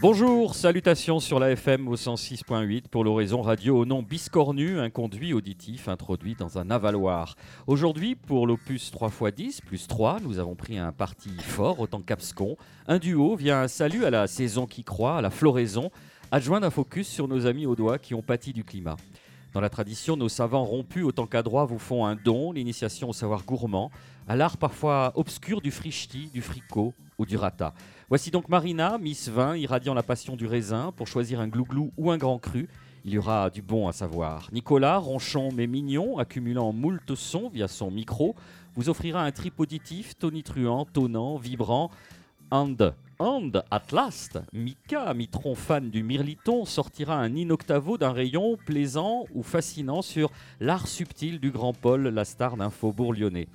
Bonjour, salutations sur la FM au 106.8 pour l'horizon radio au nom Biscornu, un conduit auditif introduit dans un avaloir. Aujourd'hui, pour l'opus 3x10 plus 3, nous avons pris un parti fort autant qu'abscon. Un duo vient un salut à la saison qui croît, à la floraison, adjoint d'un focus sur nos amis doigt qui ont pâti du climat. Dans la tradition, nos savants rompus autant qu'adroits vous font un don, l'initiation au savoir gourmand, à l'art parfois obscur du frichti, du fricot ou du rata. Voici donc Marina, Miss Vin, irradiant la passion du raisin pour choisir un glouglou ou un grand cru. Il y aura du bon à savoir. Nicolas, ronchon mais mignon, accumulant moult sons via son micro, vous offrira un trip auditif tonitruant, tonnant, vibrant. And, and, at last, Mika, mitron fan du mirliton, sortira un inoctavo d'un rayon plaisant ou fascinant sur l'art subtil du grand Paul, la star d'un faubourg lyonnais.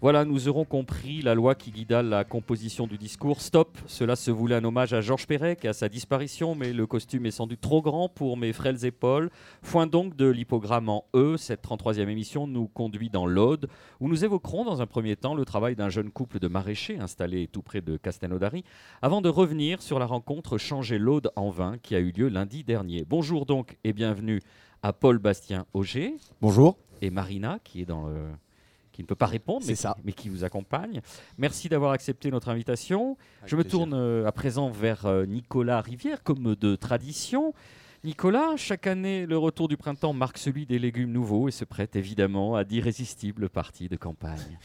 Voilà, nous aurons compris la loi qui guida la composition du discours. Stop, cela se voulait un hommage à Georges Perec et à sa disparition, mais le costume est sans doute trop grand pour mes frêles épaules. Foin donc de l'hypogramme en E, cette 33e émission nous conduit dans l'Aude, où nous évoquerons dans un premier temps le travail d'un jeune couple de maraîchers installé tout près de Castelnaudary, avant de revenir sur la rencontre Changer l'Aude en vin qui a eu lieu lundi dernier. Bonjour donc et bienvenue à Paul Bastien Auger. Bonjour. Et Marina qui est dans le qui ne peut pas répondre, mais, ça. Qui, mais qui vous accompagne. Merci d'avoir accepté notre invitation. Avec Je me plaisir. tourne euh, à présent vers euh, Nicolas Rivière, comme de tradition. Nicolas, chaque année, le retour du printemps marque celui des légumes nouveaux et se prête évidemment à d'irrésistibles parties de campagne.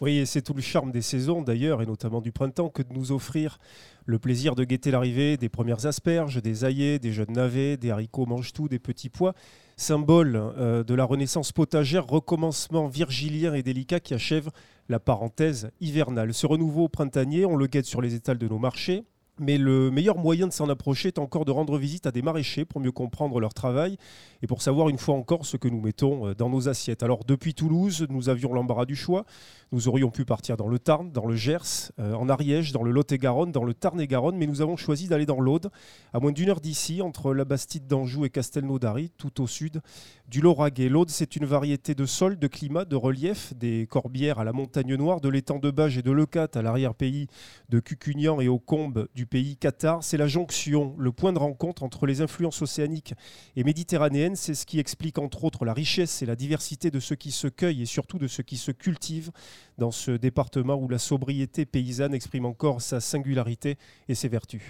Oui, et c'est tout le charme des saisons d'ailleurs, et notamment du printemps, que de nous offrir le plaisir de guetter l'arrivée des premières asperges, des aillets, des jeunes navets, des haricots mange-tout, des petits pois, symbole euh, de la renaissance potagère, recommencement virgilien et délicat qui achève la parenthèse hivernale. Ce renouveau printanier, on le guette sur les étals de nos marchés. Mais le meilleur moyen de s'en approcher est encore de rendre visite à des maraîchers pour mieux comprendre leur travail et pour savoir une fois encore ce que nous mettons euh, dans nos assiettes. Alors depuis Toulouse, nous avions l'embarras du choix. Nous aurions pu partir dans le Tarn, dans le Gers, euh, en Ariège, dans le Lot-et-Garonne, dans le Tarn-et-Garonne, mais nous avons choisi d'aller dans l'Aude, à moins d'une heure d'ici, entre la Bastide d'Anjou et Castelnaudary, tout au sud du Lauragais. L'Aude, c'est une variété de sol, de climat, de relief, des Corbières à la Montagne Noire, de l'étang de Bage et de Leucate à l'arrière-pays de Cucugnan et aux combes du pays Qatar. C'est la jonction, le point de rencontre entre les influences océaniques et méditerranéennes. C'est ce qui explique entre autres la richesse et la diversité de ce qui se cueille et surtout de ce qui se cultive dans ce département où la sobriété paysanne exprime encore sa singularité et ses vertus.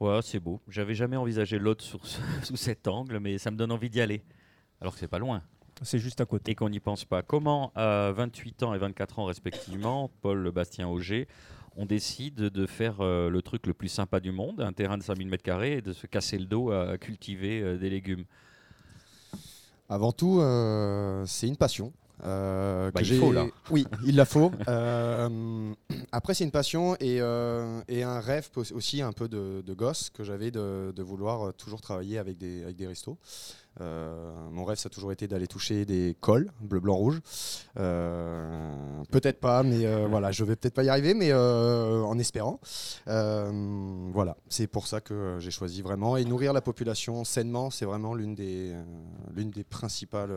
Ouais, c'est beau. J'avais jamais envisagé l'autre ce- sous cet angle, mais ça me donne envie d'y aller. Alors que c'est pas loin. C'est juste à côté. et qu'on n'y pense pas. Comment, à 28 ans et 24 ans respectivement, Paul Bastien Auger, on décide de faire euh, le truc le plus sympa du monde, un terrain de 5000 m2 et de se casser le dos à, cultiver euh, des légumes Avant tout, euh, c'est une passion. Euh, Bah, que il faut, là. Oui, il la faut. Euh, après, c'est une passion et, euh, et un rêve aussi un peu de, de gosse que j'avais de, de vouloir euh, toujours travailler avec des, avec des restos. Mon rêve, ça a toujours été d'aller toucher des cols, bleu, blanc, rouge. Peut-être pas, mais voilà, je vais peut-être pas y arriver, mais en espérant. Voilà, c'est pour ça que j'ai choisi vraiment. Et nourrir la population sainement, c'est vraiment l'une des, l'une des principales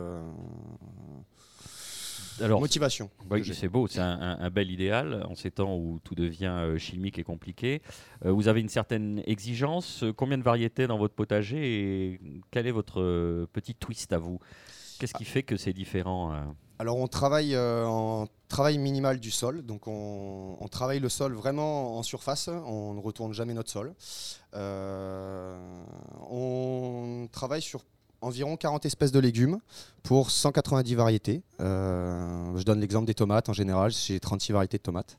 Alors, que j'ai. c'est beau, c'est un, un- un bel idéal en ces temps où tout devient euh, chimique et compliqué. Euh, vous avez une certaine exigence. Euh, Combien de variétés dans votre potager et quel est votre euh, petit twist à vous? Qu'est-ce qui fait que c'est différent Alors on travaille euh, en travail minimal du sol, donc on, on travaille le sol vraiment en surface, on ne retourne jamais notre sol. Euh, on travaille sur environ 40 espèces de légumes pour 190 variétés. Euh, je donne l'exemple des tomates en général, j'ai 36 variétés de tomates.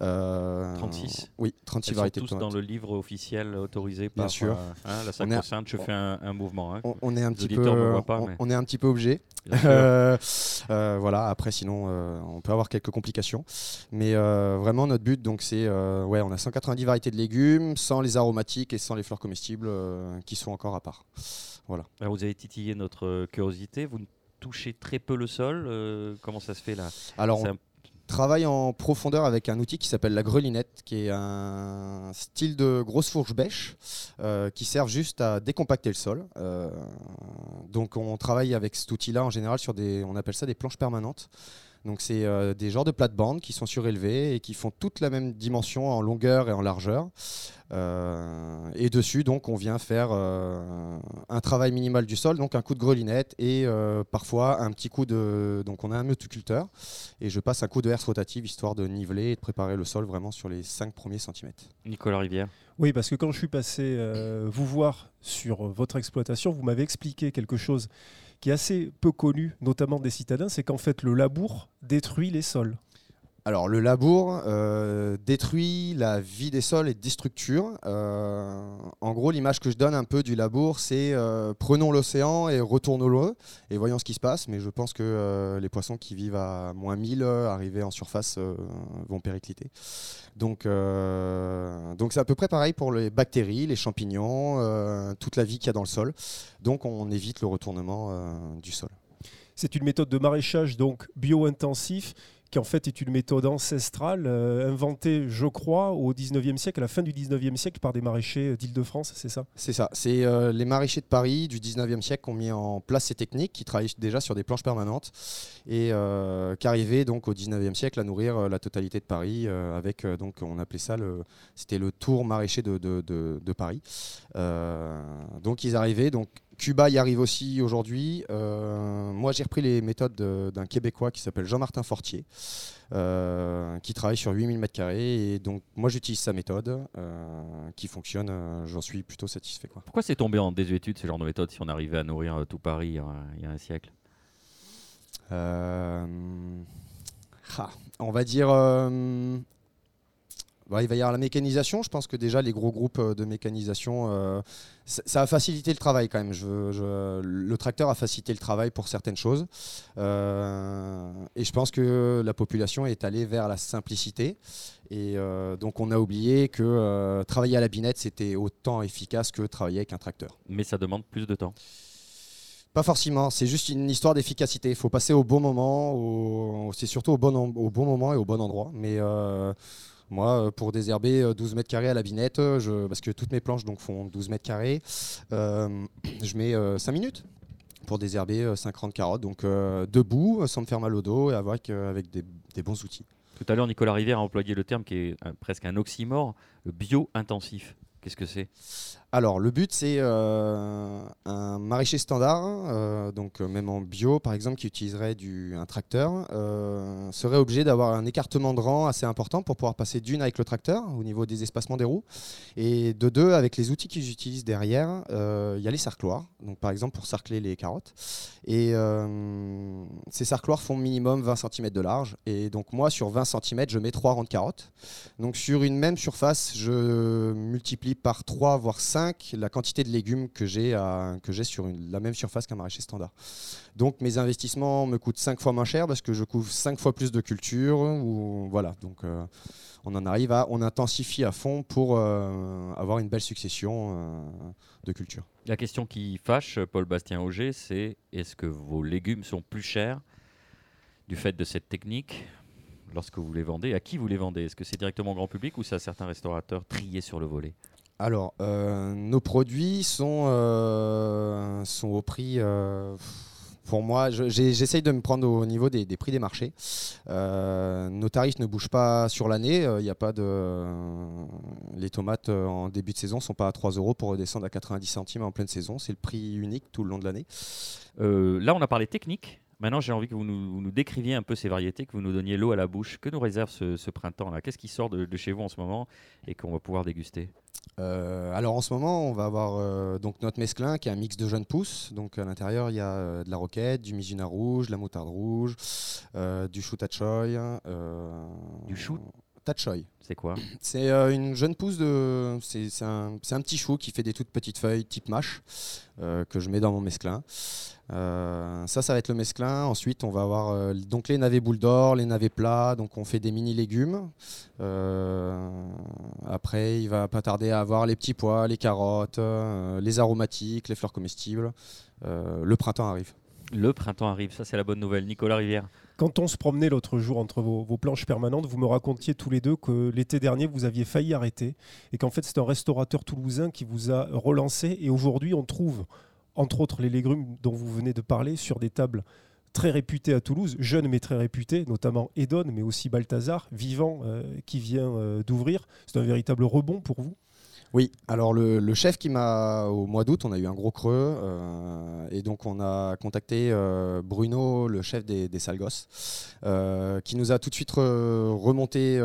Euh, 36? Oui, 36 Elles sont variétés de tous tomates. dans le livre officiel autorisé Bien par sûr. euh, hein, la Sacro-Sainte. Je fais un, un mouvement. hein. On, on est un petit peu, pas, on, mais- on est un petit peu obligé. Bien. Euh, euh, voilà. Après, sinon, euh, on peut avoir quelques complications. Mais euh, vraiment, notre but, donc, c'est, euh, ouais, on a 190 variétés de légumes, sans les aromatiques et sans les fleurs comestibles, euh, qui sont encore à part. Alors, vous avez titillé notre euh, curiosité. Vous touchez très peu le sol. euh, comment ça se fait là? Alors, on un- travaille en profondeur avec un outil qui s'appelle la grelinette, qui est un style de grosse fourche bêche euh, qui sert juste à décompacter le sol. Donc, on travaille avec cet outil-là en général sur des, on appelle ça des planches permanentes. Donc c'est euh, des genres de plates-bandes qui sont surélevées et qui font toute la même dimension en longueur et en largeur. Euh, et dessus, donc, on vient faire euh, un travail minimal du sol, donc un coup de grelinette et euh, parfois un petit coup de. Donc, on a un multiculteur et je passe un coup de herse rotative histoire de niveler et de préparer le sol vraiment sur les 5 premiers centimètres. Nicolas Rivière. Oui, parce que quand je suis passé vous voir sur votre exploitation, vous m'avez expliqué quelque chose qui assez peu connu, notamment des citadins, c'est qu'en fait le labour détruit les sols. Alors le labour euh, détruit la vie des sols et des structures. Euh, en gros, l'image que je donne un peu du labour, c'est euh, prenons l'océan et retournons-le et voyons ce qui se passe. Mais je pense que les poissons qui vivent à moins 1000 arrivés en surface vont péricliter. Donc donc c'est à peu près pareil pour les bactéries, les champignons, toute la vie qu'il y a dans le sol. Donc on évite le retournement du sol. C'est une méthode de maraîchage donc bio-intensif qui en fait est une méthode ancestrale euh, inventée, je crois, au 19e siècle, à la fin du 19e siècle, par des maraîchers d'Île-de-France, c'est ça? C'est ça. C'est euh, les maraîchers de Paris du 19e siècle qui ont mis en place ces techniques, qui travaillent déjà sur des planches permanentes et euh, qui arrivaient donc au 19e siècle à nourrir la totalité de Paris avec, donc on appelait ça, le, c'était le tour maraîcher de, de, de Paris. donc ils arrivaient donc Cuba y arrive aussi aujourd'hui. Euh, moi, j'ai repris les méthodes d'un Québécois qui s'appelle Jean-Martin Fortier, euh, qui travaille sur 8000 m2. Et donc, moi, j'utilise sa méthode euh, qui fonctionne. J'en suis plutôt satisfait. Quoi. Pourquoi c'est tombé en désuétude ce genre de méthode si on arrivait à nourrir tout Paris il y a un siècle? Ah, On va dire bah, il va y avoir la mécanisation. Je pense que déjà les gros groupes euh, de mécanisation, euh, ça a facilité le travail quand même. Je, le tracteur a facilité le travail pour certaines choses. Euh, et je pense que la population est allée vers la simplicité. Et donc on a oublié que travailler à la binette, c'était autant efficace que travailler avec un tracteur. Mais ça demande plus de temps. Pas forcément, c'est juste une histoire d'efficacité. Il faut passer au bon moment, c'est surtout au bon, au bon moment et au bon endroit. Mais moi, euh, pour désherber 12 euh, mètres carrés à la binette, euh, parce que toutes mes planches donc, font 12 mètres carrés, je mets 5 minutes pour désherber 50 carottes. Donc debout, sans me faire mal au dos et avec, avec des, des, bons outils. Tout à l'heure, Nicolas Rivière a employé le terme qui est presque un oxymore, bio-intensif. Qu'est-ce que c'est? Alors, le but, c'est euh, un maraîcher standard, euh, donc euh, même en bio, par exemple, qui utiliserait du, un tracteur, serait obligé d'avoir un écartement de rang assez important pour pouvoir passer d'une avec le tracteur au niveau des espacements des roues, et de deux, avec les outils qu'ils utilisent derrière, il y a les sarcloirs, donc par exemple pour sarcler les carottes. Et ces sarcloirs font minimum 20 cm de large, et donc moi, sur 20 cm, je mets 3 rangs de carottes. Donc sur une même surface, je multiplie par 3 voire 5 la quantité de légumes que j'ai sur la même surface qu'un maraîcher standard. Donc mes investissements me coûtent 5 fois moins cher parce que je couvre 5 fois plus de culture ou voilà. Donc euh, on en arrive à on intensifie à fond pour euh, avoir une belle succession euh, de cultures. La question qui fâche Paul Bastien Auger, c'est est-ce que vos légumes sont plus chers du fait de cette technique lorsque vous les vendez? À qui vous les vendez? Est-ce que c'est directement au grand public ou c'est à certains restaurateurs triés sur le volet? Alors, euh, nos produits sont, euh, au prix. Euh, pour moi, j'essaye de me prendre au niveau des, prix des marchés. nos tarifs ne bougent pas sur l'année. Il. Les tomates en début de saison ne sont pas à 3 euros pour redescendre à 90 centimes en pleine saison. C'est le prix unique tout le long de l'année. là, on a parlé technique. Maintenant, j'ai envie que vous nous, décriviez un peu ces variétés, que vous nous donniez l'eau à la bouche. Que nous réserve ce, printemps-là? Qu'est-ce qui sort de, chez vous en ce moment et qu'on va pouvoir déguster? Euh, alors en ce moment, on va avoir euh, donc notre mesclin qui est un mix de jeunes pousses. Donc à l'intérieur, il y a euh, de la roquette, du mizuna rouge, de la moutarde rouge, du chou tachoy. du chou? Tachoy. C'est quoi C'est une jeune pousse de. C'est un, un, petit chou qui fait des toutes petites feuilles type mâche que je mets dans mon mesclin. Euh, ça, ça va être le mesclin. Ensuite, on va avoir euh, donc les navets boules d'or, les navets plats. Donc, on fait des mini légumes. Euh, après, il va pas tarder à avoir les petits pois, les carottes, les aromatiques, les fleurs comestibles. le printemps arrive. Le printemps arrive, ça c'est la bonne nouvelle. Nicolas Rivière. Quand on se promenait l'autre jour entre vos, planches permanentes, vous me racontiez tous les deux que l'été dernier, vous aviez failli arrêter et qu'en fait, c'est un restaurateur toulousain qui vous a relancé. Et aujourd'hui, on trouve entre autres les légumes dont vous venez de parler, sur des tables très réputés à Toulouse, jeunes mais très réputés, notamment Edon, mais aussi Balthazar, vivant, euh, qui vient euh, d'ouvrir. C'est un véritable rebond pour vous? Oui, alors le, chef qui m'a, au mois d'août, on a eu un gros creux, euh, et donc on a contacté euh, Bruno, le chef des, des Salgos, euh, qui nous a tout de suite remonté,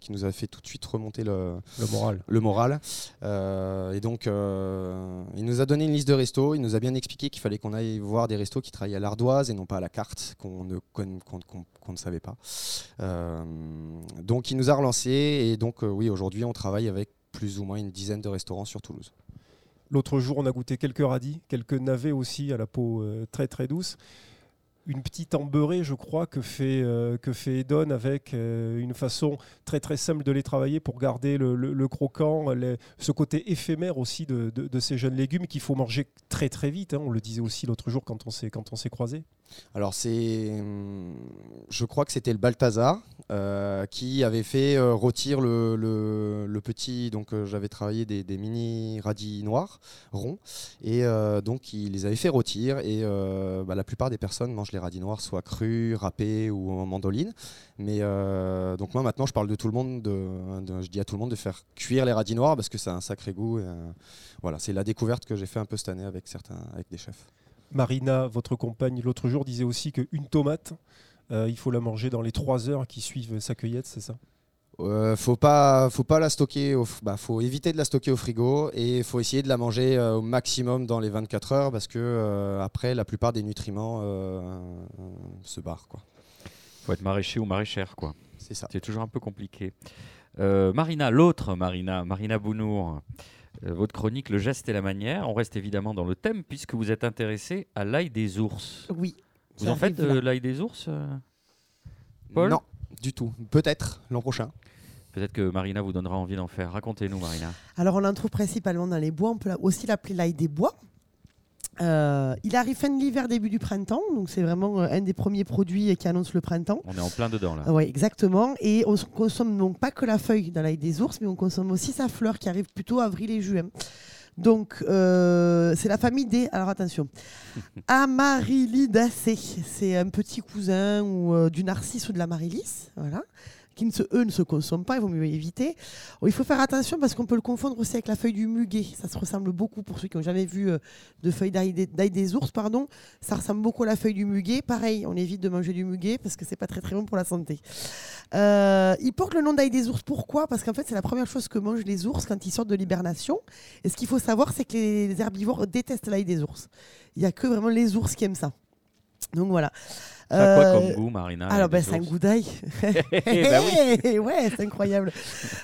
qui nous a fait tout de suite remonter le, moral. Le moral. et donc il nous a donné une liste de restos, il nous a bien expliqué qu'il fallait qu'on aille voir des restos qui travaillaient à l'ardoise et non pas à la carte, qu'on ne, qu'on ne savait pas. donc il nous a relancé, et donc oui, aujourd'hui on travaille avec plus ou moins une dizaine de restaurants sur Toulouse. L'autre jour, on a goûté quelques radis, quelques navets aussi à la peau euh, très très douce. Une petite embeurée, je crois, que fait, euh, que fait Edon avec euh, une façon très très simple de les travailler pour garder le, croquant, ce côté éphémère aussi de, ces jeunes légumes qu'il faut manger très très vite. Hein. On le disait aussi l'autre jour quand on s'est croisés. Alors c'est, hum, je crois que c'était le Balthazar euh, qui avait fait euh, rôtir le, petit. Donc euh, j'avais travaillé des, mini radis noirs ronds et donc il les avait fait rôtir et bah, la plupart des personnes mangent les radis noirs soit crus, râpés ou en mandoline. Mais donc moi maintenant je parle de tout le monde, de, je dis à tout le monde de faire cuire les radis noirs parce que ça a un sacré goût. voilà, c'est la découverte que j'ai fait un peu cette année avec certains, avec des chefs. Marina, votre compagne, l'autre jour disait aussi qu'une tomate, euh, il faut la manger dans les trois heures qui suivent sa cueillette, c'est ça? Euh, faut pas, faut pas la stocker. Au, bah, faut éviter de la stocker au frigo et faut essayer de la manger euh, au maximum dans les 24 heures parce que après la plupart des nutriments se barrent quoi. Faut être maraîcher ou maraîchère quoi. C'est ça. C'est toujours un peu compliqué. Marina, l'autre Marina, Marina Bounour. Euh, votre chronique Le geste et la manière. On reste évidemment dans le thème puisque vous êtes intéressé à l'ail des ours. Oui. Vous en faites euh, l'ail des ours euh, Paul Non, du tout. Peut-être l'an prochain. Peut-être que Marina vous donnera envie d'en faire. Racontez-nous, Marina. Alors, on en trouve principalement dans les bois. On peut aussi l'appeler l'ail des bois. Euh, il arrive fin de l'hiver, début du printemps, donc c'est vraiment euh, un des premiers produits qui annonce le printemps. On est en plein dedans là. oui, exactement. Et on consomme donc pas que la feuille dans l'ail des ours, mais on consomme aussi sa fleur qui arrive plutôt avril et juin. Donc, euh, c'est la famille des. Alors attention. Amarylidacées. C'est un petit cousin ou, du narcisse ou de l'amaryllis. Voilà qui ne se, eux ne se consomment pas, il vaut mieux éviter. il faut faire attention parce qu'on peut le confondre aussi avec la feuille du muguet. Ça se ressemble beaucoup pour ceux qui n'ont jamais vu euh, de feuille d'ail des, ours, pardon. Ça ressemble beaucoup à la feuille du muguet. Pareil, on évite de manger du muguet parce que c'est pas très bon pour la santé. Euh, il porte le nom d'ail des ours. Pourquoi? Parce qu'en fait, c'est la première chose que mangent les ours quand ils sortent de l'hibernation. Et ce qu'il faut savoir, c'est que les herbivores détestent l'ail des ours. Il n'y a que vraiment les ours qui aiment ça. Donc voilà. Ça quoi comme euh, goût, Marina Alors, ben, c'est un goût d'ail. bah oui. ouais, c'est incroyable.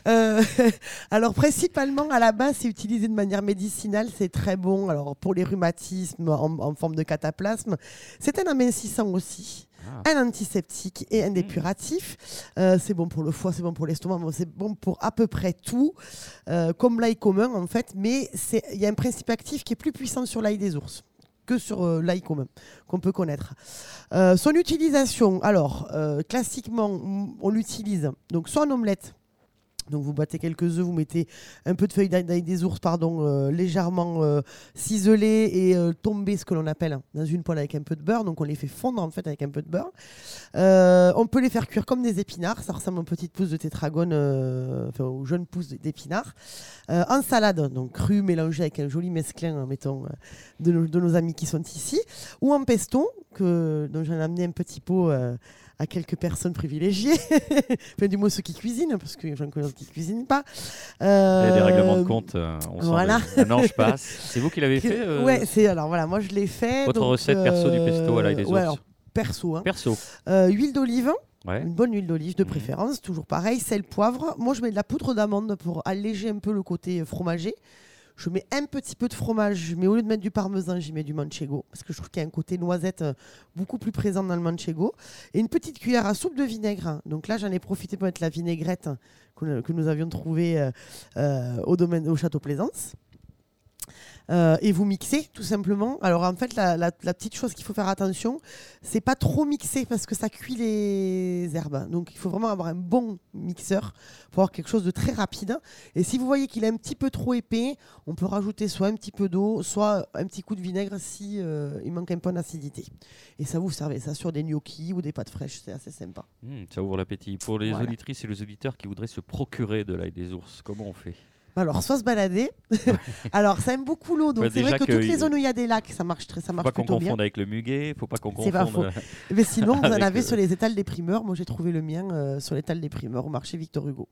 Euh, alors, principalement, à la base, c'est utilisé de manière médicinale. C'est très bon. Alors, pour les rhumatismes en, forme de cataplasme, c'est un amincissant aussi. Ah. Un antiseptique et un dépuratif. Euh, c'est bon pour le foie, c'est bon pour l'estomac, c'est bon pour à peu près tout, comme l'ail commun en fait. Mais il y a un principe actif qui est plus puissant sur l'ail des ours que sur euh, l'ail commun qu'on peut connaître. Euh, son utilisation, alors euh, classiquement, on l'utilise donc soit en omelette donc vous battez quelques œufs, vous mettez un peu de feuilles d'ail des ours, pardon, euh, légèrement euh, ciselées et euh, tombées, ce que l'on appelle dans une poêle avec un peu de beurre. Donc on les fait fondre en fait avec un peu de beurre. on peut les faire cuire comme des épinards. Ça ressemble à une petite pousse de tétragone, enfin aux jeunes pousses d'épinards. en salade, donc cru mélangé avec un joli mesclin, mettons, de nos, de, nos, amis qui sont ici. Ou en pesto, que, dont j'en ai amené un petit pot à quelques personnes privilégiées, enfin, du moins ceux qui cuisinent, parce que j'en connais qui ne cuisinent pas. Il y a des règlements de euh, compte, euh, on voilà. un ange passe. C'est vous qui l'avez fait euh... Ouais, c'est alors voilà, moi je l'ai fait. Votre recette perso du pesto à l'ail des ouais, perso. Hein. Perso. Euh, huile d'olive. Une bonne huile d'olive de mhm. préférence, toujours pareil, sel, poivre. Moi, je mets de la poudre d'amande pour alléger un peu le côté fromager. Je mets un petit peu de fromage, mais au lieu de mettre du parmesan, j'y mets du manchego, parce que je trouve qu'il y a un côté noisette euh, beaucoup plus présent dans le manchego. Et une petite cuillère à soupe de vinaigre. Donc là, j'en ai profité pour mettre la vinaigrette que, nous avions trouvée euh, euh, au, domaine, au Château Plaisance. Euh, et vous mixez tout simplement. Alors en fait, la, la- la petite chose qu'il faut faire attention, c'est pas trop mixer parce que ça cuit les herbes. Donc il faut vraiment avoir un bon mixeur pour avoir quelque chose de très rapide. Et si vous voyez qu'il est un petit peu trop épais, on peut rajouter soit un petit peu d'eau, soit un petit coup de vinaigre si euh, il manque un peu d'acidité. Et ça vous servez ça sur des gnocchis ou des pâtes fraîches, c'est assez sympa. Hmm, ça ouvre l'appétit. Pour les Voilà. auditrices et les auditeurs qui voudraient se procurer de l'ail des ours, comment on fait? Alors, soit se balader. Alors, ça aime beaucoup l'eau. Donc, Bah, c'est vrai que, que toutes les zones où il y a des lacs, ça marche, très, ça Faut marche pas qu'on plutôt bien. confonde avec le muguet, faut pas qu'on pas confonde. Mais sinon, vous en avez euh, sur les étals des primeurs. Moi, j'ai trouvé le mien euh, sur l'étal des primeurs au marché Victor Hugo.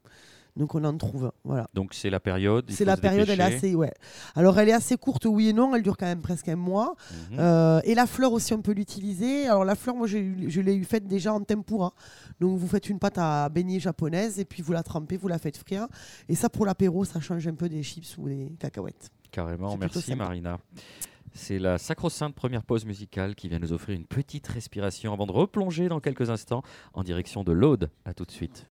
Donc, on en trouve. Voilà. Donc c'est la période. C'est la période, elle est assez. Ouais. Alors, elle est assez courte, oui et non. Elle dure quand même presque un mois. Mhm. Euh, et la fleur aussi, on peut l'utiliser. Alors, la fleur, moi, je l'ai eu faite déjà en tempura. Donc, vous faites une pâte à beignet japonaise et puis vous la trempez, vous la faites frire. Et ça, pour l'apéro, ça change un peu des chips ou des cacahuètes. Carrément, merci. Marina. C'est la sacro-sainte première pause musicale qui vient nous offrir une petite respiration avant de replonger dans quelques instants en direction de l'Aude. À tout de suite.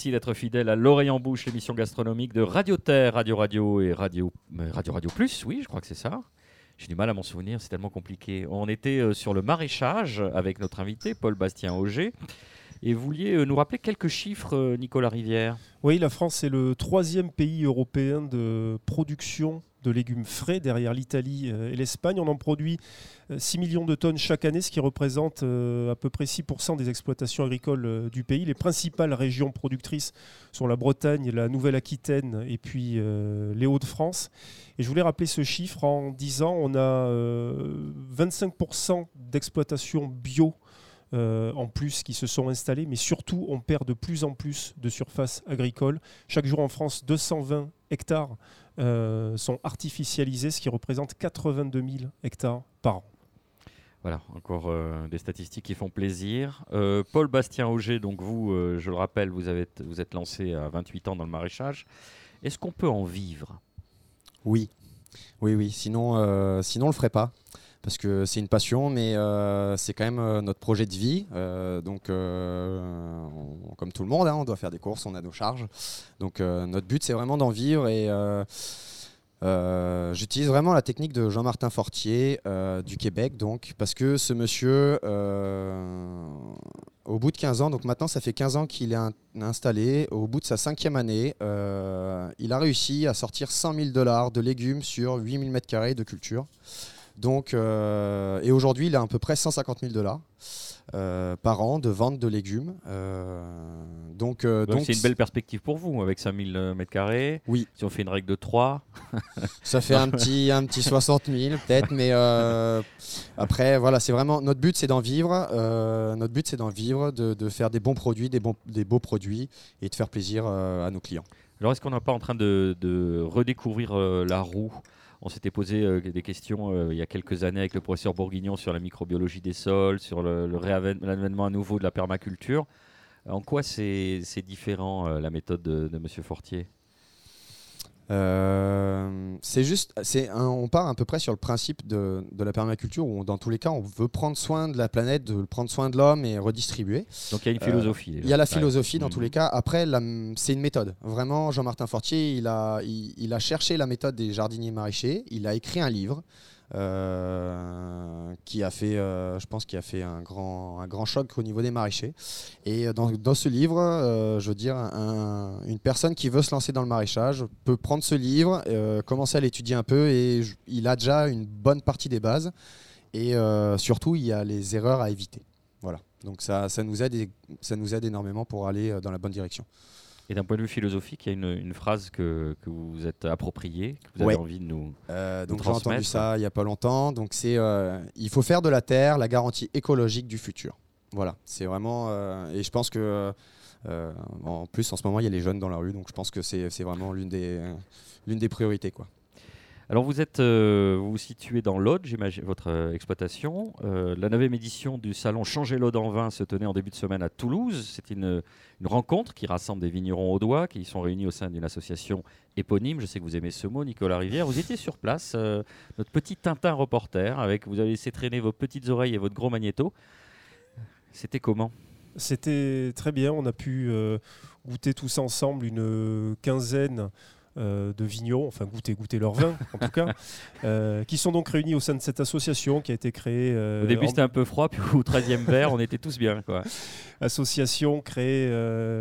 Merci d'être fidèle à l'oreille en bouche, l'émission gastronomique de Radio Terre, Radio Radio et Radio euh, Radio Radio Plus. Oui, je crois que c'est ça. J'ai du mal à m'en souvenir, c'est tellement compliqué. On était euh, sur le maraîchage avec notre invité Paul Bastien Auger. Et vous vouliez euh, nous rappeler quelques chiffres, Nicolas Rivière? Oui, la France est le troisième pays européen de production de légumes frais derrière l'Italie et l'Espagne. On en produit 6 millions de tonnes chaque année, ce qui représente à peu près 6% des exploitations agricoles du pays. Les principales régions productrices sont la Bretagne, la Nouvelle-Aquitaine et puis les Hauts-de-France. Et je voulais rappeler ce chiffre en disant on a 25% d'exploitations bio euh, en plus qui se sont installés, mais surtout on perd de plus en plus de surface agricole. Chaque jour en France, 220 hectares euh, sont artificialisés, ce qui représente 82 000 hectares par an. Voilà, encore euh, des statistiques qui font plaisir. Paul Bastien Auger, donc vous, je le rappelle, vous, avez, vous êtes lancé à 28 ans dans le maraîchage. Est-ce qu'on peut en vivre? Oui, oui, oui. Sinon, sinon on le ferait pas parce que c'est une passion, mais euh, c'est quand même euh, notre projet de vie. Euh, donc, comme tout le monde, hein, on doit faire des courses, on a nos charges. Donc, notre but, c'est vraiment d'en vivre et j'utilise vraiment la technique de Jean-Martin Fortier du Québec, donc, parce que ce monsieur, au bout de 15 ans, donc maintenant ça fait 15 ans qu'il est installé, au bout de sa cinquième année, il a réussi à sortir 100 000 dollars de légumes sur 8000 m2 de culture. Donc, euh, et aujourd'hui, il a à peu près 150 000 dollars euh, par an de vente de légumes. Euh, donc, donc c'est une belle perspective pour vous avec 5000 mètres carrés. Oui. Si on fait une règle de 3. Ça fait un petit, un petit 60 000 peut-être, mais après, voilà, c'est vraiment notre but, c'est d'en vivre. notre but, c'est d'en vivre, de, faire des bons produits, des, bons, des beaux produits et de faire plaisir à nos clients. Alors, est-ce qu'on n'est pas en train de, de redécouvrir la roue? On s'était posé euh, des questions euh, il y a quelques années avec le professeur Bourguignon sur la microbiologie des sols, sur le, à nouveau de la permaculture. En quoi c'est, différent euh, la méthode de, de M. Fortier? Euh, c'est juste, c'est on part à peu près sur le principe de, la permaculture où, dans tous les cas, on veut prendre soin de la planète, de prendre soin de l'homme et redistribuer. Donc il y a une philosophie. il y a la philosophie dans tous les cas. Après, c'est une méthode. Vraiment, Jean-Martin Fortier, il a, il, a cherché la méthode des jardiniers maraîchers. Il a écrit un livre. Euh, qui a fait, euh, je pense, qui a fait un grand, un grand choc au niveau des maraîchers. Et dans, dans ce livre, euh, je veux dire, une personne qui veut se lancer dans le maraîchage peut prendre ce livre, commencer à l'étudier un peu, et il a déjà une bonne partie des bases. Et surtout, il y a les erreurs à éviter. Voilà. Donc ça, ça nous aide, ça nous aide énormément pour aller dans la bonne direction. Et d'un point de vue philosophique, il y a une, phrase que, que, vous êtes appropriée, que vous avez envie de nous. Euh, donc j'ai entendu ça il n'y a pas longtemps. Donc c'est euh, il faut faire de la terre la garantie écologique du futur. Voilà, c'est vraiment. Euh, et je pense que en plus en ce moment il y a les jeunes dans la rue, donc je pense que c'est vraiment l'une des l'une des priorités quoi. Alors vous êtes euh, vous, situez dans l'Aude, j'imagine, votre euh, exploitation. Euh, la 9 édition du salon Changer l'Aude en vin se tenait en début de semaine à Toulouse. C'est une, rencontre qui rassemble des vignerons audois qui sont réunis au sein d'une association éponyme. Je sais que vous aimez ce mot, Nicolas Rivière. Vous étiez sur place, notre petit Tintin reporter, avec vous avez laissé traîner vos petites oreilles et votre gros magnéto. C'était comment? C'était très bien. On a pu goûter tous ensemble une quinzaine euh, de vignerons, enfin goûter, goûter leur vin en tout cas, euh, qui sont donc réunis au sein de cette association qui a été créée. Euh, au début c'était un peu froid, puis au 13e verre on était tous bien. Quoi. Association créée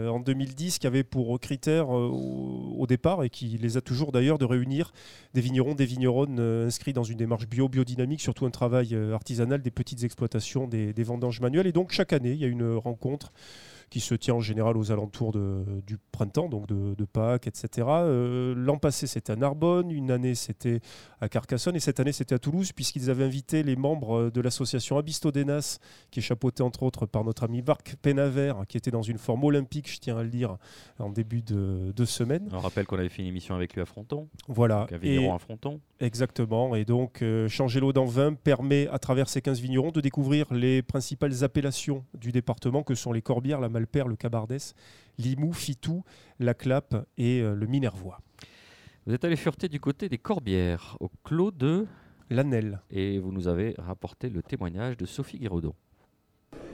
en 2010 qui avait pour critère au, départ et qui les a toujours d'ailleurs de réunir des vignerons, des vigneronnes inscrits dans une démarche bio, biodynamique, surtout un travail artisanal des petites exploitations, des, des vendanges manuelles. Et donc chaque année il y a une rencontre qui se tient en général aux alentours de, du printemps, donc de, Pâques, etc. Euh, l'an passé, c'était à Narbonne, une année, c'était à Carcassonne, et cette année, c'était à Toulouse, puisqu'ils avaient invité les membres de l'association Abisto Denas, qui est chapeautée entre autres par notre ami Marc Penaver, qui était dans une forme olympique, je tiens à le dire, en début de, de semaine. On rappelle qu'on avait fait une émission avec lui à Fronton. Voilà. Donc, vigneron à Fronton. Exactement. Et donc, euh, Changer l'eau dans vin permet, à travers ces 15 vignerons, de découvrir les principales appellations du département, que sont les Corbières, la Le Cabardès, Limoux, Fitou, la Clappe et euh, le Minervois. Vous êtes allé fureter du côté des Corbières, au clos de L'Annel. Et vous nous avez rapporté le témoignage de Sophie Guiraudon.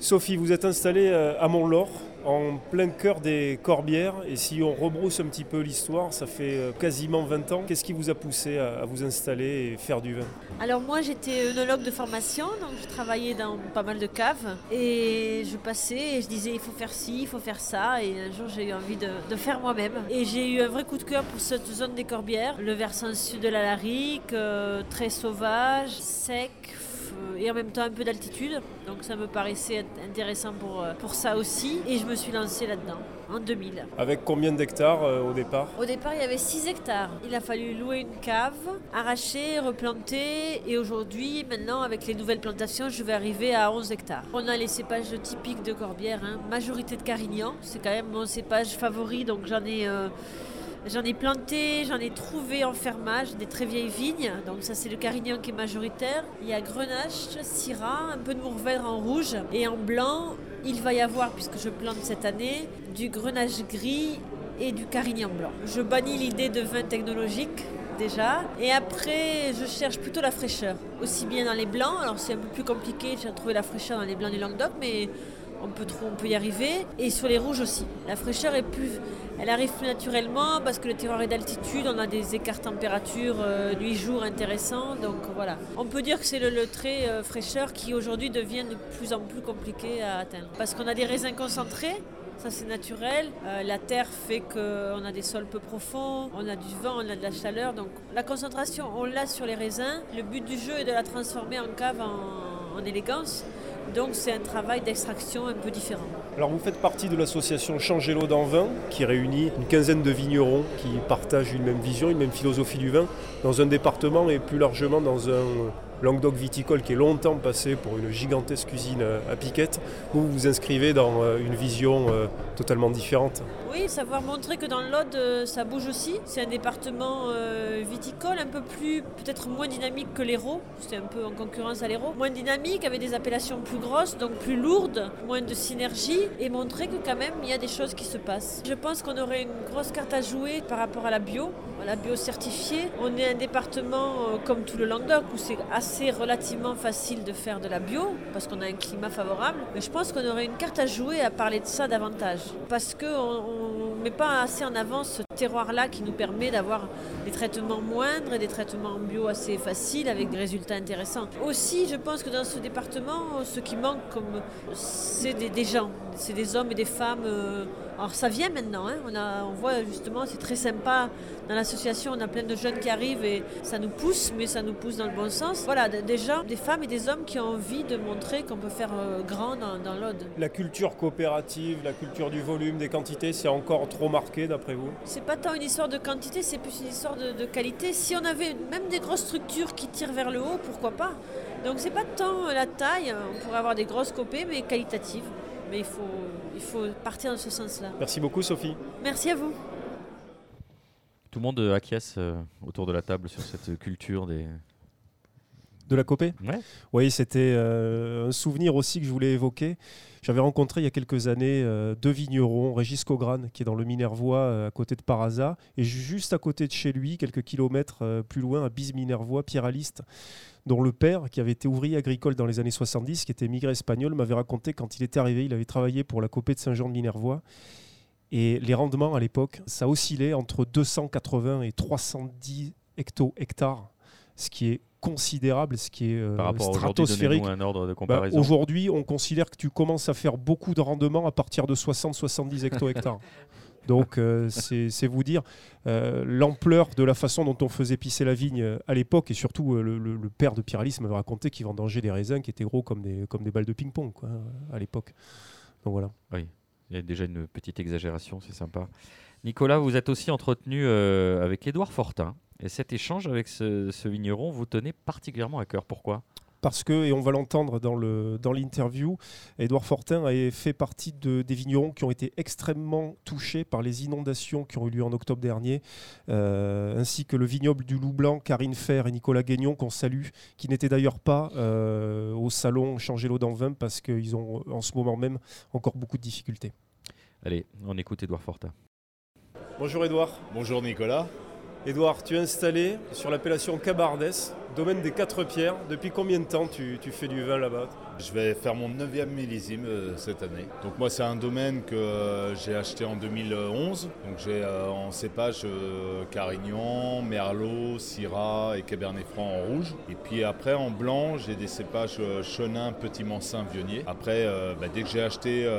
Sophie, vous êtes installée à Mont-Laure, en plein cœur des Corbières. Et si on rebrousse un petit peu l'histoire, ça fait euh, quasiment 20 ans. Qu'est-ce qui vous a poussé à vous installer et faire du vin? Alors moi j'étais œnologue de formation, donc je travaillais dans pas mal de caves. Et je passais et je disais il faut faire ci, il faut faire ça. Et un jour j'ai eu envie de, faire moi-même. Et j'ai eu un vrai coup de cœur pour cette zone des Corbières, le versant sud de la Larique, euh, très sauvage, sec, euh, et en même temps un peu d'altitude. Donc ça me paraissait intéressant pour, euh, pour ça aussi. Et je me suis lancée là-dedans en 2000. Avec combien d'hectares euh, au départ? Au départ, il y avait 6 hectares. Il a fallu louer une cave, arracher, replanter. Et aujourd'hui, maintenant, avec les nouvelles plantations, je vais arriver à 11 hectares. On a les cépages typiques de Corbière, hein. majorité de Carignan. C'est quand même mon cépage favori, donc j'en ai... J'en ai planté, j'en ai trouvé en fermage, des très vieilles vignes. Donc ça c'est le Carignan qui est majoritaire. Il y a Grenache, Syrah, un peu de Mourvèdre en rouge. Et en blanc, il va y avoir, puisque je plante cette année, du Grenache gris et du Carignan blanc. Je bannis l'idée de vin technologique déjà. Et après, je cherche plutôt la fraîcheur. Aussi bien dans les blancs, alors c'est un peu plus compliqué de trouver la fraîcheur dans les blancs du Languedoc, mais on peut, y arriver. Et sur les rouges aussi. La fraîcheur est plus, elle arrive plus naturellement parce que le terroir est d'altitude, on a des écarts température euh, nuit-jour intéressants. Donc voilà. On peut dire que c'est le, trait euh, fraîcheur qui aujourd'hui devient de plus en plus compliqué à atteindre. Parce qu'on a des raisins concentrés, ça c'est naturel. Euh, la terre fait qu'on a des sols peu profonds, on a du vent, on a de la chaleur. Donc la concentration, on l'a sur les raisins. Le but du jeu est de la transformer en cave en élégance. Donc c'est un travail d'extraction un peu différent. Alors vous faites partie de l'association Changer l'eau dans vin qui réunit une quinzaine de vignerons qui partagent une même vision, une même philosophie du vin dans un département et plus largement dans un Languedoc viticole qui est longtemps passé pour une gigantesque usine à piquette, vous vous inscrivez dans euh, une vision euh, totalement différente. Oui, savoir montrer que dans l'Aude, euh, ça bouge aussi. C'est un département viticole un peu plus, peut-être moins dynamique que l'Hérault. C'est un peu en concurrence à l'Hérault. Moins dynamique, avec des appellations plus grosses, donc plus lourdes, moins de synergie, et montrer que quand même, il y a des choses qui se passent. Je pense qu'on aurait une grosse carte à jouer par rapport à la bio, la bio certifiée. On est un département comme tout le Languedoc, où c'est assez relativement facile de faire de la bio parce qu'on a un climat favorable. Mais je pense qu'on aurait une carte à jouer à parler de ça davantage. Parce qu'on ne met pas assez en avant ce terroir-là qui nous permet d'avoir des traitements moindres et des traitements bio assez faciles avec des résultats intéressants. Aussi, je pense que dans ce département, ce qui manque, c'est des, gens, c'est des hommes et des femmes. Euh, alors ça vient maintenant, hein. on, a, on voit justement, c'est très sympa. Dans l'association, on a plein de jeunes qui arrivent et ça nous pousse, mais ça nous pousse dans le bon sens. Voilà, des gens, des femmes et des hommes qui ont envie de montrer qu'on peut faire euh, grand dans, dans l'Aude. La culture coopérative, la culture du volume, des quantités, c'est encore trop marqué d'après vous? C'est pas tant une histoire de quantité, c'est plus une histoire de, qualité. Si on avait même des grosses structures qui tirent vers le haut, pourquoi pas? Donc c'est pas tant la taille, on pourrait avoir des grosses copées, mais qualitatives. Mais il faut, il faut partir dans ce sens-là. Merci beaucoup Sophie. Merci à vous. Tout le monde acquiesce euh, autour de la table sur cette culture des... De la copée? Ouais. Oui, c'était euh, un souvenir aussi que je voulais évoquer. J'avais rencontré il y a quelques années euh, deux vignerons, Régis Cograne, qui est dans le Minervois, à côté de Parasa, et juste à côté de chez lui, quelques kilomètres plus loin, à Bise-Minervois, Pierre Aliste, dont le père, qui avait été ouvrier agricole dans les années 70, qui était migré espagnol, m'avait raconté quand il était arrivé, il avait travaillé pour la copée de Saint-Jean de Minervois. Et les rendements à l'époque, ça oscillait entre 280 et 310 hecto-hectares, ce qui est considérable, ce qui est euh, Par rapport stratosphérique. De bah, aujourd'hui, on considère que tu commences à faire beaucoup de rendements à partir de 60-70 hecto-hectares. Donc euh, c'est vous dire euh, l'ampleur de la façon dont on faisait pisser la vigne euh, à l'époque et surtout le, père de Alice m'avait raconté qu'il vendangeait des raisins qui étaient gros comme des, comme des balles de ping-pong à l'époque. Donc voilà. Oui, il y a déjà une petite exagération, c'est sympa. Nicolas, vous êtes aussi entretenu avec Édouard Fortin et cet échange avec ce, ce vigneron vous tenait particulièrement à cœur. Pourquoi? Parce que, et on va l'entendre dans l'interview, dans Édouard Fortin a fait partie de, des vignerons qui ont été extrêmement touchés par les inondations qui ont eu lieu en octobre dernier, euh, ainsi que le vignoble du Loup Blanc, Karine Fer et Nicolas Guignon, qu'on salue, qui n'étaient d'ailleurs pas euh, au salon Changer l'eau dans vin parce qu'ils ont en ce moment même encore beaucoup de difficultés. Allez, on écoute Édouard Fortin. Bonjour Édouard. Bonjour Nicolas. Édouard, tu es installé sur l'appellation Cabardès, domaine des Quatre Pierres. Depuis combien de temps tu, fais du vin là-bas? Je vais faire mon 9e millésime cette année. Donc moi c'est un domaine que j'ai acheté en 2011. Donc j'ai en cépage Carignan, Merlot, Syrah et Cabernet Franc en rouge. Et puis après en blanc j'ai des cépages Chenin, Petit Mansin, Vionnier. Après bah, dès que j'ai acheté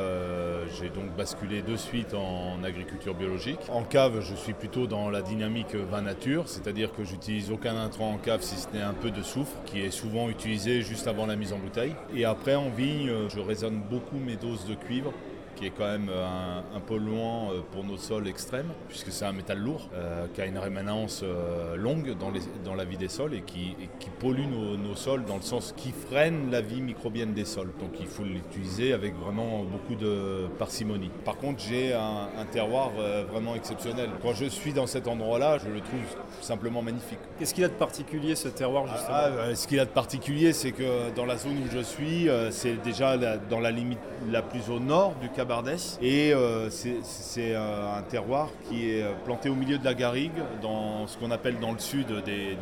j'ai donc basculé de suite en agriculture biologique. En cave je suis plutôt dans la dynamique vin nature, c'est-à-dire que j'utilise aucun intrant en cave si ce n'est un peu de soufre qui est souvent utilisé juste avant la mise en bouteille. Après en vigne, je raisonne beaucoup mes doses de cuivre qui est quand même un, un polluant euh, pour nos sols extrêmes, puisque c'est un métal lourd, euh, qui a une rémanence euh, longue dans, les, dans, la vie des sols et qui, qui pollue nos, nos, sols dans le sens qui freine la vie microbienne des sols. Donc il faut l'utiliser avec vraiment beaucoup de parcimonie. Par contre, j'ai un, un, terroir vraiment exceptionnel. Quand je suis dans cet endroit-là, je le trouve simplement magnifique. Qu'est-ce qu'il a de particulier ce terroir justement? ah, Ce qu'il a de particulier, c'est que dans la zone où je suis, c'est déjà la, dans la limite la plus au nord du Cap et euh, c'est euh, un terroir qui est euh, planté au milieu de la garrigue, dans ce qu'on appelle dans le sud des,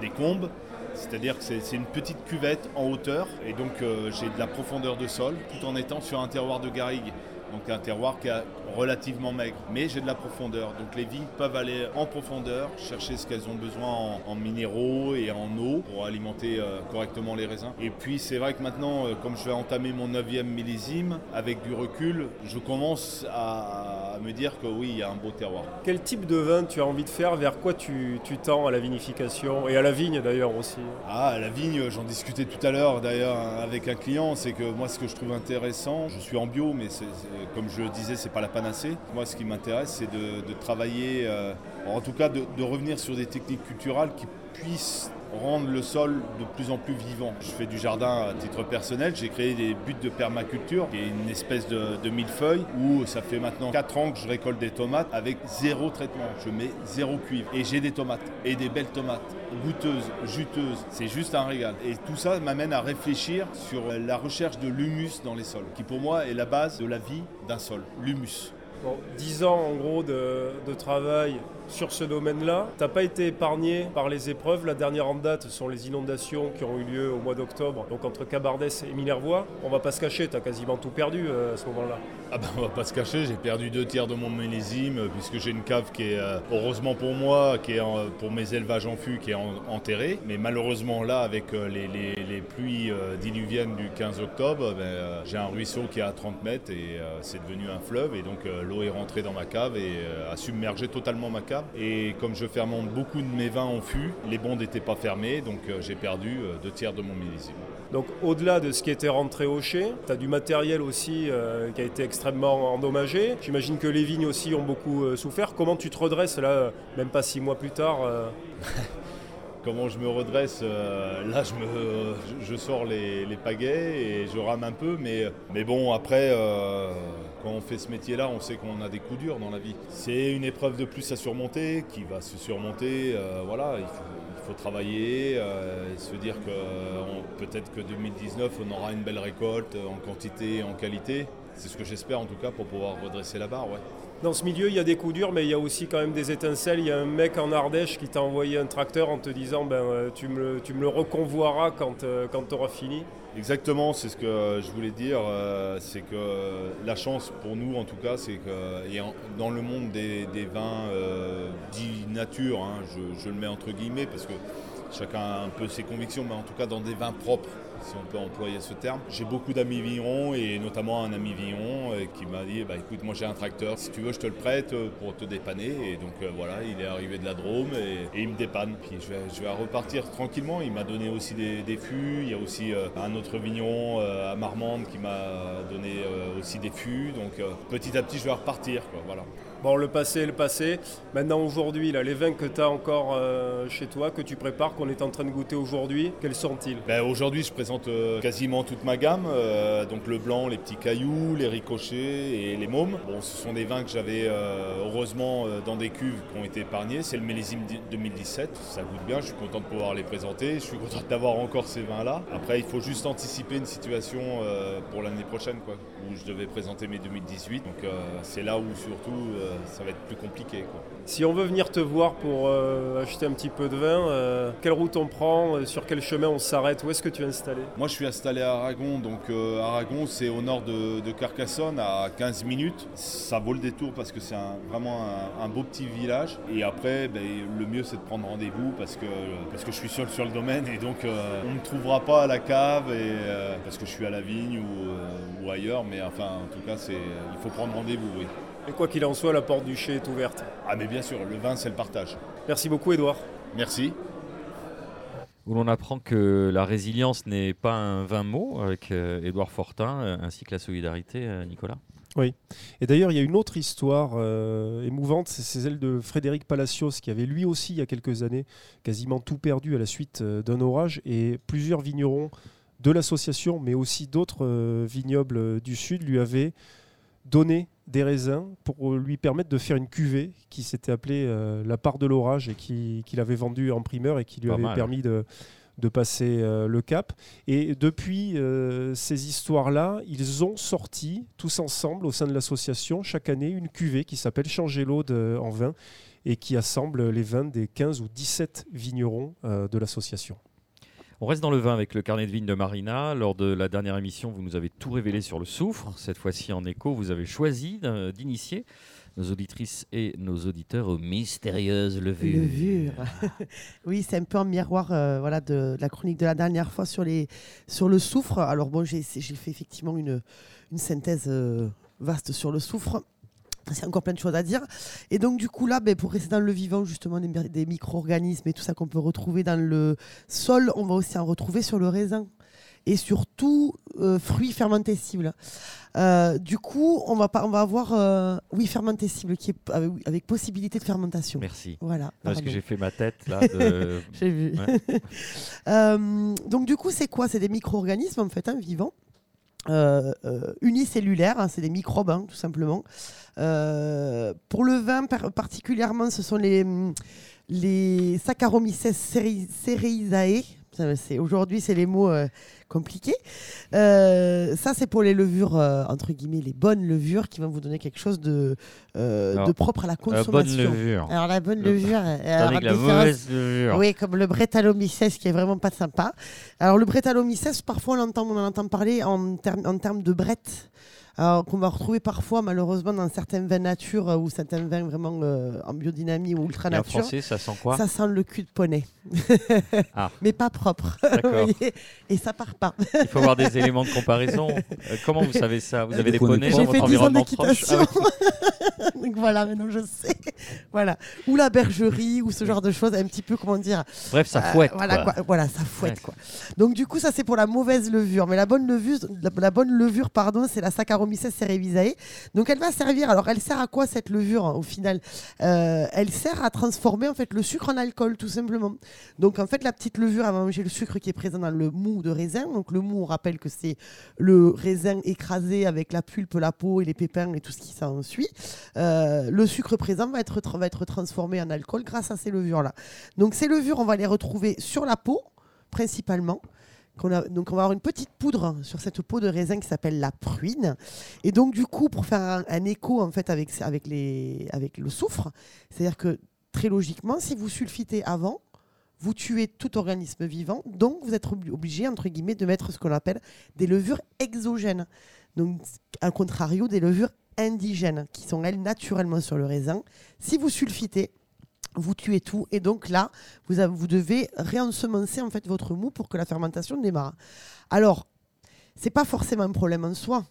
des, combes. C'est-à-dire que c'est une petite cuvette en hauteur et donc j'ai de la profondeur de sol tout en étant sur un terroir de garrigue. Donc un terroir qui est relativement maigre, mais j'ai de la profondeur. Donc les vignes peuvent aller en profondeur, chercher ce qu'elles ont besoin en, minéraux et en eau pour alimenter euh, correctement les raisins. Et puis c'est vrai que maintenant, euh, comme je vais entamer mon 9e millésime, avec du recul, je commence à, me dire que oui, il y a un beau terroir. Quel type de vin tu as envie de faire Vers quoi tu, tu tends à la vinification et à la vigne d'ailleurs aussi? Ah, à la vigne, j'en discutais tout à l'heure d'ailleurs avec un client, c'est que moi ce que je trouve intéressant, je suis en bio, mais comme je le disais, c'est pas la panacée. Moi, ce qui m'intéresse, c'est de, travailler, euh, en tout cas, de, de, revenir sur des techniques culturelles qui puissent rendre le sol de plus en plus vivant. Je fais du jardin à titre personnel, j'ai créé des buts de permaculture, qui est une espèce de, de millefeuille où ça fait maintenant 4 ans que je récolte des tomates avec zéro traitement. Je mets zéro cuivre et j'ai des tomates et des belles tomates goûteuses, juteuses. C'est juste un régal. Et tout ça m'amène à réfléchir sur la recherche de l'humus dans les sols, qui pour moi est la base de la vie d'un sol, l'humus. Bon, 10 ans en gros de, travail sur ce domaine-là. Tu n'as pas été épargné par les épreuves. La dernière en date sont les inondations qui ont eu lieu au mois d'octobre, donc entre Cabardès et Minervois. On va pas se cacher, tu as quasiment tout perdu euh, à ce moment-là. Ah ben on va pas se cacher, j'ai perdu deux tiers de mon millésime euh, puisque j'ai une cave qui est, euh, heureusement pour moi, qui est pour mes élevages en fût, qui est enterrée. Mais malheureusement là, avec les, les, pluies diluviennes du 15 octobre, ben, j'ai un ruisseau qui est à 30 mètres et c'est devenu un fleuve. Et donc l'eau est rentrée dans ma cave et a submergé totalement ma cave. Et comme je fermente beaucoup de mes vins en fût, les bons n'étaient pas fermés, donc euh, j'ai perdu euh, deux tiers de mon millésime. Donc au-delà de ce qui était rentré au chai, tu as du matériel aussi euh, qui a été extrêmement endommagé. J'imagine que les vignes aussi ont beaucoup souffert. Comment tu te redresses là, même pas six mois plus tard Comment je me redresse Là, je, me, je sors les, les, pagaies et je rame un peu, mais, mais bon, après quand on fait ce métier-là, on sait qu'on a des coups durs dans la vie. C'est une épreuve de plus à surmonter, qui va se surmonter. Euh, voilà, il faut, travailler, euh, se dire que peut-être que 2019, on aura une belle récolte en quantité et en qualité. C'est ce que j'espère en tout cas pour pouvoir redresser la barre. Dans ce milieu, il y a des coups durs, mais il y a aussi quand même des étincelles. Il y a un mec en Ardèche qui t'a envoyé un tracteur en te disant ben, euh, tu, me, tu me le reconvoiras quand, quand tu auras fini. Exactement, c'est ce que je voulais dire. Euh, c'est que la chance pour nous, en tout cas, c'est que dans le monde des, vins euh, dits nature, hein, je, le mets entre guillemets parce que chacun a un peu ses convictions, mais en tout cas dans des vins propres, si on peut employer ce terme. J'ai beaucoup d'amis vignerons et notamment un ami vigneron euh, qui m'a dit bah, écoute, moi j'ai un tracteur, si tu veux, je te le prête euh, pour te dépanner. Et donc euh, voilà, il est arrivé de la Drôme et, il me dépanne. Puis je vais, je vais repartir tranquillement. Il m'a donné aussi des, fûts. Il y a aussi un autre vigneron à Marmande qui m'a donné aussi des fûts. Donc petit à petit, je vais repartir. voilà. Bon, le passé est le passé. Maintenant, aujourd'hui, les vins que tu as encore euh, chez toi, que tu prépares, qu'on est en train de goûter aujourd'hui, quels sont-ils? Ben, Aujourd'hui, je présente euh, quasiment toute ma gamme. Euh, donc le blanc, les petits cailloux, les ricochets et les mômes. Bon, ce sont des vins que j'avais heureusement dans des cuves qui ont été épargnés. C'est le millésime 2017. Ça goûte bien. Je suis content de pouvoir les présenter. Je suis content d'avoir encore ces vins-là. Après, il faut juste anticiper une situation pour l'année prochaine, quoi, où je devais présenter mes 2018. Donc c'est là où surtout ça va être plus compliqué. Si on veut venir te voir pour euh, acheter un petit peu de vin, euh, quelle route on prend, euh, sur quel chemin on s'arrête, où est-ce que tu es installé? Moi je suis installé à Aragon, donc Aragon c'est au nord de, Carcassonne, à 15 minutes. Ça vaut le détour parce que c'est vraiment un, beau petit village. Et après, ben, le mieux c'est de prendre rendez-vous parce que, parce que je suis seul sur le domaine et donc on ne me trouvera pas à la cave et, parce que je suis à la vigne ou, ou ailleurs. Mais enfin, en tout cas, il faut prendre rendez-vous, oui. Et quoi qu'il en soit, la porte du chai est ouverte. Ah mais bien sûr, le vin c'est le partage. Merci beaucoup Edouard. Merci. Où l'on apprend que la résilience n'est pas un vain mot avec euh, Édouard Fortin, euh, ainsi que la solidarité, euh, Nicolas. Oui. Et d'ailleurs, il y a une autre histoire émouvante, c'est celle de Frédéric Palacios, qui avait lui aussi, il y a quelques années, quasiment tout perdu à la suite d'un orage. Et plusieurs vignerons de l'association, mais aussi d'autres vignobles du Sud, lui avaient donné des raisins pour lui permettre de faire une cuvée qui s'était appelée euh, La part de l'orage et qu'il avait vendue en primeur et qui lui avait permis de, de passer euh, le cap. Et depuis euh, ces histoires-là, ils ont sorti tous ensemble au sein de l'association chaque année une cuvée qui s'appelle Changer l'eau en vin et qui assemble les vins des 15 ou 17 vignerons de l'association. On reste dans le vin avec le carnet de vigne de Marina. Lors de la dernière émission, vous nous avez tout révélé sur le soufre. Cette fois-ci, en écho, vous avez choisi d'initier nos auditrices et nos auditeurs aux mystérieuses levures. Oui, c'est un peu un miroir euh, voilà, de, la chronique de la dernière fois sur, le soufre. Alors bon, j'ai fait effectivement une, une synthèse euh, vaste sur le soufre. C'est encore plein de choses à dire. Et donc, du coup, là, ben, pour rester dans le vivant, justement, des, micro-organismes et tout ça qu'on peut retrouver dans le sol, on va aussi en retrouver sur le raisin. Et surtout, euh, fruits fermentescibles. Euh, du coup, on va, pas, on va avoir, euh, oui, fermentescible, qui est avec, possibilité de fermentation. Merci. Voilà. Parce que j'ai fait ma tête, là. j'ai vu. donc, du coup, c'est quoi? C'est des micro-organismes, en fait, hein, vivants. Unicellulaires, hein, c'est des microbes, hein, tout simplement. Euh, pour le vin particulièrement, ce sont les, les Saccharomyces cerevisiae. Aujourd'hui, c'est les mots euh, compliqués. Euh, ça, c'est pour les levures, entre guillemets, les bonnes levures qui vont vous donner quelque chose de, de propre à la consommation. La bonne levure. Alors, la bonne levure. la mauvaise levure. Oui, comme le Brettanomyces qui est vraiment pas sympa. Alors, le Brettanomyces, parfois, on, entend, on en entend parler en, en termes de brette qu'on va retrouver parfois malheureusement dans certains vins nature euh, ou certains vins vraiment euh, en biodynamie ou ultra nature. en français, ça sent quoi Ça sent le cul de poney. ah. Mais pas propre. et ça part pas. Il faut avoir des éléments de comparaison. Euh, comment vous savez ça? Vous avez des poneys dans votre environnement proche ah Donc voilà, maintenant je sais. voilà. Ou la bergerie ou ce genre de choses, un petit peu comment dire. Bref, ça fouette. voilà, quoi. voilà, ça fouette quoi. Donc du coup, ça c'est pour la mauvaise levure, mais la bonne levure, la, bonne levure, pardon, c'est la saccharomyces Saccharomyces cerevisiae. Donc elle va servir. Alors elle sert à quoi cette levure au final? Euh, Elle sert à transformer en fait le sucre en alcool tout simplement. Donc en fait la petite levure elle va manger le sucre qui est présent dans le mou de raisin. Donc le mou on rappelle que c'est le raisin écrasé avec la pulpe, la peau et les pépins et tout ce qui s'ensuit. Euh, le sucre présent va être, va être transformé en alcool grâce à ces levures là. Donc ces levures on va les retrouver sur la peau principalement donc on va avoir une petite poudre sur cette peau de raisin qui s'appelle la pruine. Et donc du coup, pour faire un, écho en fait avec, avec, avec le soufre, c'est-à-dire que très logiquement, si vous sulfitez avant, vous tuez tout organisme vivant, donc vous êtes obligé, entre guillemets, de mettre ce qu'on appelle des levures exogènes. Donc, à contrario des levures indigènes, qui sont, elles, naturellement sur le raisin. Si vous sulfitez, vous tuez tout et donc là vous, vous devez réensemencer en fait votre mou pour que la fermentation démarre. Alors c'est pas forcément un problème en soi.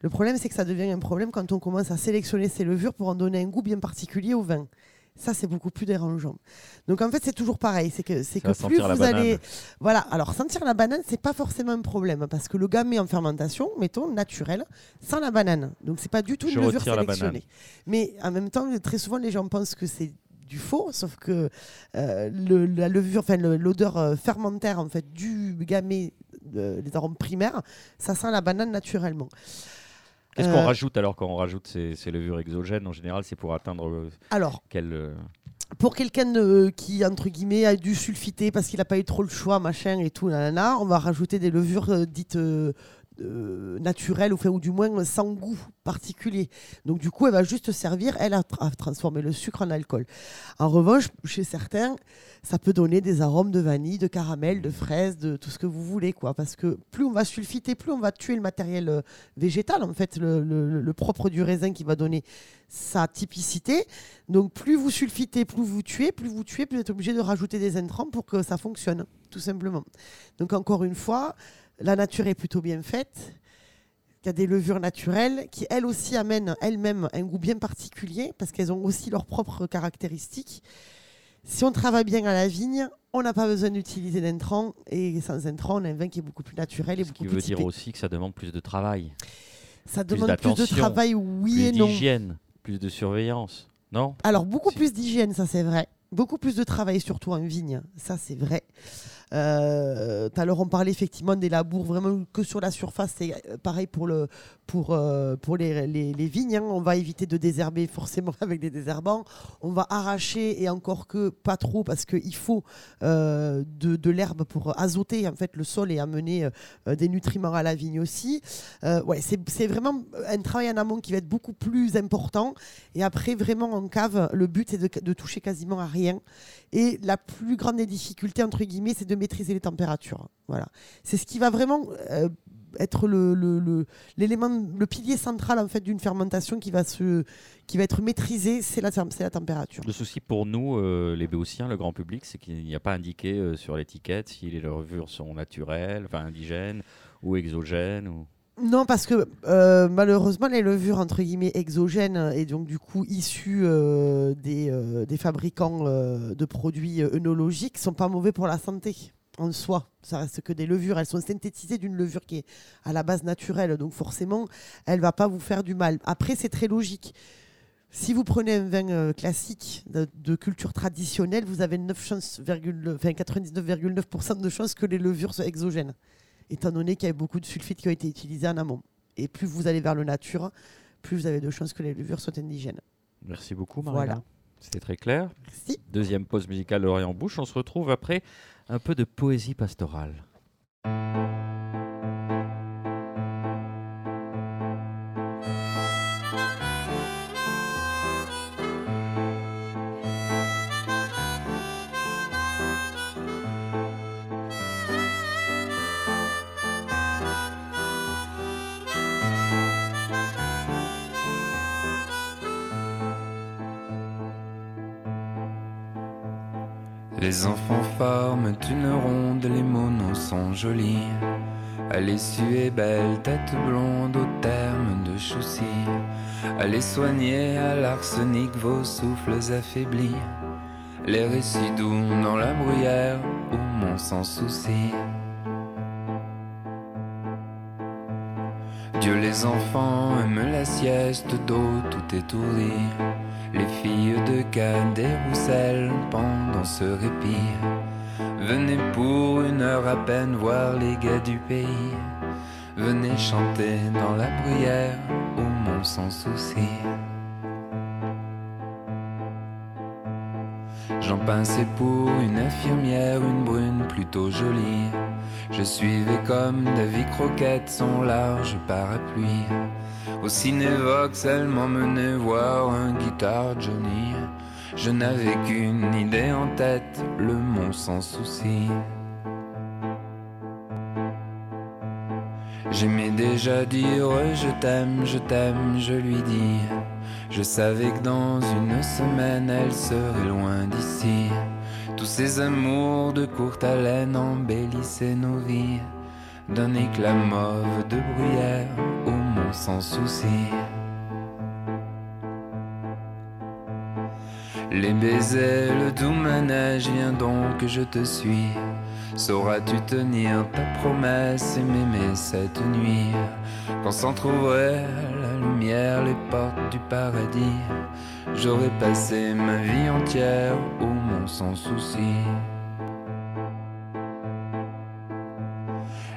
Le problème c'est que ça devient un problème quand on commence à sélectionner ces levures pour en donner un goût bien particulier au vin. Ça, c'est beaucoup plus dérangeant. Donc, en fait, c'est toujours pareil. C'est que, c'est que plus vous allez. Voilà. Alors, sentir la banane, c'est pas forcément un problème parce que le gamay en fermentation, mettons, naturel, sans la banane. Donc, c'est pas du tout une levure sélectionnée. Mais en même temps, très souvent, les gens pensent que c'est du faux, sauf que euh, le, la levure, enfin l'odeur euh, fermentaire en fait du gamay, des arômes primaires, ça sent la banane naturellement. Qu'est-ce qu'on euh, rajoute alors quand on rajoute ces, levures exogènes En général, c'est pour atteindre alors, quel pour quelqu'un qui, entre guillemets, a dû sulfiter parce qu'il n'a pas eu trop le choix, machin et tout, nanana, on va rajouter des levures dites euh, naturelle, ou, ou du moins sans goût particulier. Donc du coup, elle va juste servir, elle, à, transformer le sucre en alcool. En revanche, chez certains, ça peut donner des arômes de vanille, de caramel, de fraise, de tout ce que vous voulez, quoi. Parce que plus on va sulfiter, plus on va tuer le matériel euh, végétal, en fait, le, propre du raisin qui va donner sa typicité. Donc plus vous sulfitez, plus vous tuez, plus vous tuez, plus vous êtes obligé de rajouter des intrants pour que ça fonctionne, tout simplement. Donc encore une fois, la nature est plutôt bien faite. Il y a des levures naturelles qui, elles aussi, amènent elles-mêmes un goût bien particulier parce qu'elles ont aussi leurs propres caractéristiques. Si on travaille bien à la vigne, on n'a pas besoin d'utiliser d'intrants et sans intrants, on a un vin qui est beaucoup plus naturel et beaucoup plus. Ce veut dire aussi que ça demande plus de travail. Ça demande plus de travail, oui et non. Plus d'hygiène, plus de surveillance, non? Alors beaucoup plus d'hygiène, ça c'est vrai. Beaucoup plus de travail, surtout en vigne, ça c'est vrai. Euh, tout à l'heure, on parlait effectivement des labours vraiment que sur la surface. C'est euh, pareil pour, le, pour, euh, pour les, les, vignes. Hein. On va éviter de désherber forcément avec des désherbants. On va arracher et encore que pas trop parce qu'il faut de, de l'herbe pour azoter en fait le sol et amener des nutriments à la vigne aussi. ouais, c'est vraiment un travail en amont qui va être beaucoup plus important. Et après, vraiment en cave, le but c'est de, de toucher quasiment à rien. Et la plus grande des difficultés, entre guillemets, c'est de maîtriser les températures. Voilà. C'est ce qui va vraiment euh, être le, l'élément, le, pilier central en fait d'une fermentation qui va, se, qui va être maîtrisé, c'est la, c'est la température. Le souci pour nous, euh, les béotiens, le grand public, c'est qu'il n'y a pas indiqué euh, sur l'étiquette si les levures sont naturelles, enfin indigènes ou exogènes. Ou... Non, parce que malheureusement, les levures entre guillemets exogènes et donc du coup issues des, des, fabricants de produits œnologiques sont pas mauvais pour la santé en soi. Ça reste que des levures. Elles sont synthétisées d'une levure qui est à la base naturelle. Donc forcément, elle va pas vous faire du mal. Après, c'est très logique. Si vous prenez un vin euh, classique de, culture traditionnelle, vous avez 99,9% de chances que les levures soient exogènes, étant donné qu'il y a beaucoup de sulfites qui ont été utilisés en amont. Et plus vous allez vers le nature, plus vous avez de chances que les levures soient indigènes. Merci beaucoup, Marie. Voilà. C'était très clair. Merci. Deuxième pause musicale Lorient Bouche. On se retrouve après un peu de poésie pastorale. Les enfants forment une ronde, les monos sont jolis. Elle est belle, tête blonde au terme de soucis. Allez soigner à l'arsenic vos souffles affaiblis. Les récits doux dans la bruyère où mon sans souci. Dieu les enfants aiment la sieste d'eau, tout étourdi. Les filles de des Roussel pendant ce répit. Venez pour une heure à peine voir les gars du pays. Venez chanter dans la bruyère au monde sans souci. J'en pinçais pour une infirmière, une brune plutôt jolie. Je suivais comme David Croquette son large parapluie. Au cinévox, elle m'emmenait voir un guitare Johnny. Je n'avais qu'une idée en tête, le monde sans souci. J'aimais déjà dire je t'aime, je t'aime, je lui dis. Je savais que dans une semaine elle serait loin d'ici. Tous ces amours de courte haleine embellissaient nos vies d'un éclat mauve de bruyère au monde sans souci. Les baisers, le doux manège, viens donc, je te suis. Sauras-tu tenir ta promesse et m'aimer cette nuit? Quand s'entrouvraient la les portes du paradis, j'aurais passé ma vie entière au monde sans souci.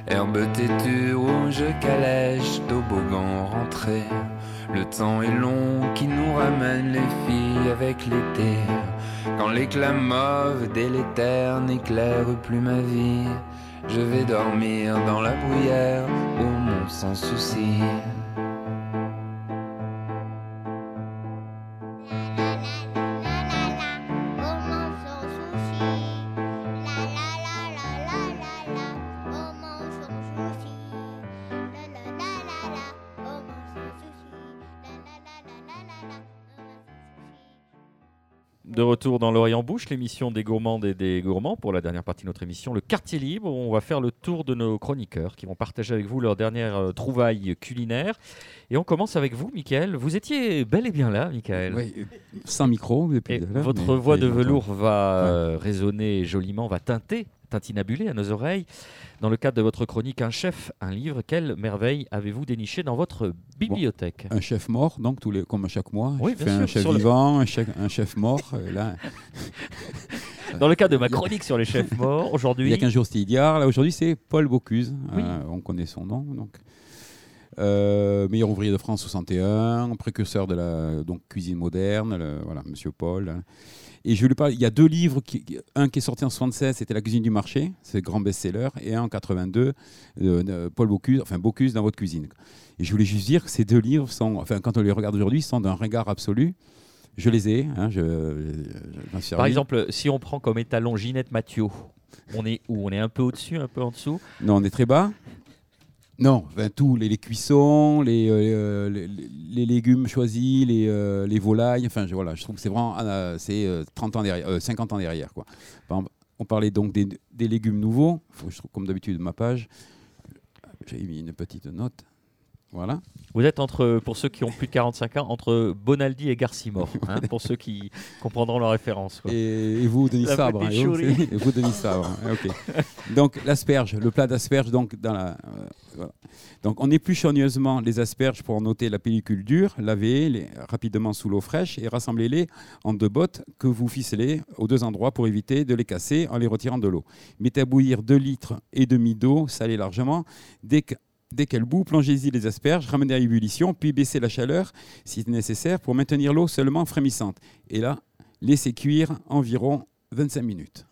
Herbe têtue, rouge calèche, toboggan rentré. Le temps est long qui nous ramène les filles avec l'été. Quand l'éclat mauve délétère n'éclaire plus ma vie, je vais dormir dans la bruyère au monde sans souci. Retour dans l'Orient Bouche, l'émission des gourmandes et des gourmands pour la dernière partie de notre émission, le quartier libre. où On va faire le tour de nos chroniqueurs qui vont partager avec vous leurs dernières euh, trouvailles culinaires. Et on commence avec vous, Michael. Vous étiez bel et bien là, Michael. Oui, sans micro. depuis Et votre mais- voix mais de velours va euh, résonner joliment, va teinter, tintinabuler à nos oreilles. Dans le cadre de votre chronique Un chef, un livre, quelle merveille avez-vous déniché dans votre bibliothèque Un chef mort, donc tous les, comme à chaque mois. Oui, je un chef le- vivant, un chef, un chef mort. là, Dans le cadre de ma chronique sur les chefs morts, il aujourd'hui, y a 15 jours, c'était. Là, aujourd'hui, c'est Paul Bocuse. Oui. Euh, on connaît son nom. Donc. Euh, meilleur ouvrier de France 61, précurseur de la donc, cuisine moderne, le- voilà, Monsieur Paul. Et je lui parle, il y a deux livres, qui, un qui est sorti en 76, c'était La cuisine du marché, c'est grand best-seller, et un en 82, euh, Paul Bocuse, enfin Bocuse dans votre cuisine. Et je voulais juste dire que ces deux livres sont, enfin quand on les regarde aujourd'hui, sont d'un regard absolu. Je les ai, hein, je, je- je m'en suis par exemple, si on prend comme étalon Ginette Mathieu, on est où? On est un peu au-dessus, un peu en dessous? Non, on est très bas. Non, enfin, tout, les, cuissons, les, euh, les, les légumes choisis, les, euh, les volailles, enfin je, voilà, je trouve que c'est vraiment euh, c'est, euh, 30 ans derrière, euh, 50 ans derrière. Quoi. On parlait donc des, des légumes nouveaux, je trouve comme d'habitude ma page, j'ai mis une petite note. Voilà. Vous êtes entre, pour ceux qui ont plus de 45 ans, entre Bonaldi et Garcimore, hein, pour ceux qui comprendront la référence. quoi. Et, et vous, Denis La Sabre. hein, et vous, et vous, Denis Sabre. hein, ok. Donc, l'asperge, le plat d'asperge, donc, dans la. euh, voilà. Donc, on épluche soigneusement les asperges pour en ôter la pellicule dure, laver les rapidement sous l'eau fraîche et rassembler-les en deux bottes que vous ficelez aux deux endroits pour éviter de les casser en les retirant de l'eau. Mettez à bouillir 2 litres et demi d'eau, salée largement. Dès que Dès qu'elle bout, plongez-y les asperges, ramenez à ébullition, puis baissez la chaleur si nécessaire pour maintenir l'eau seulement frémissante. Et là, laissez cuire environ 25 minutes.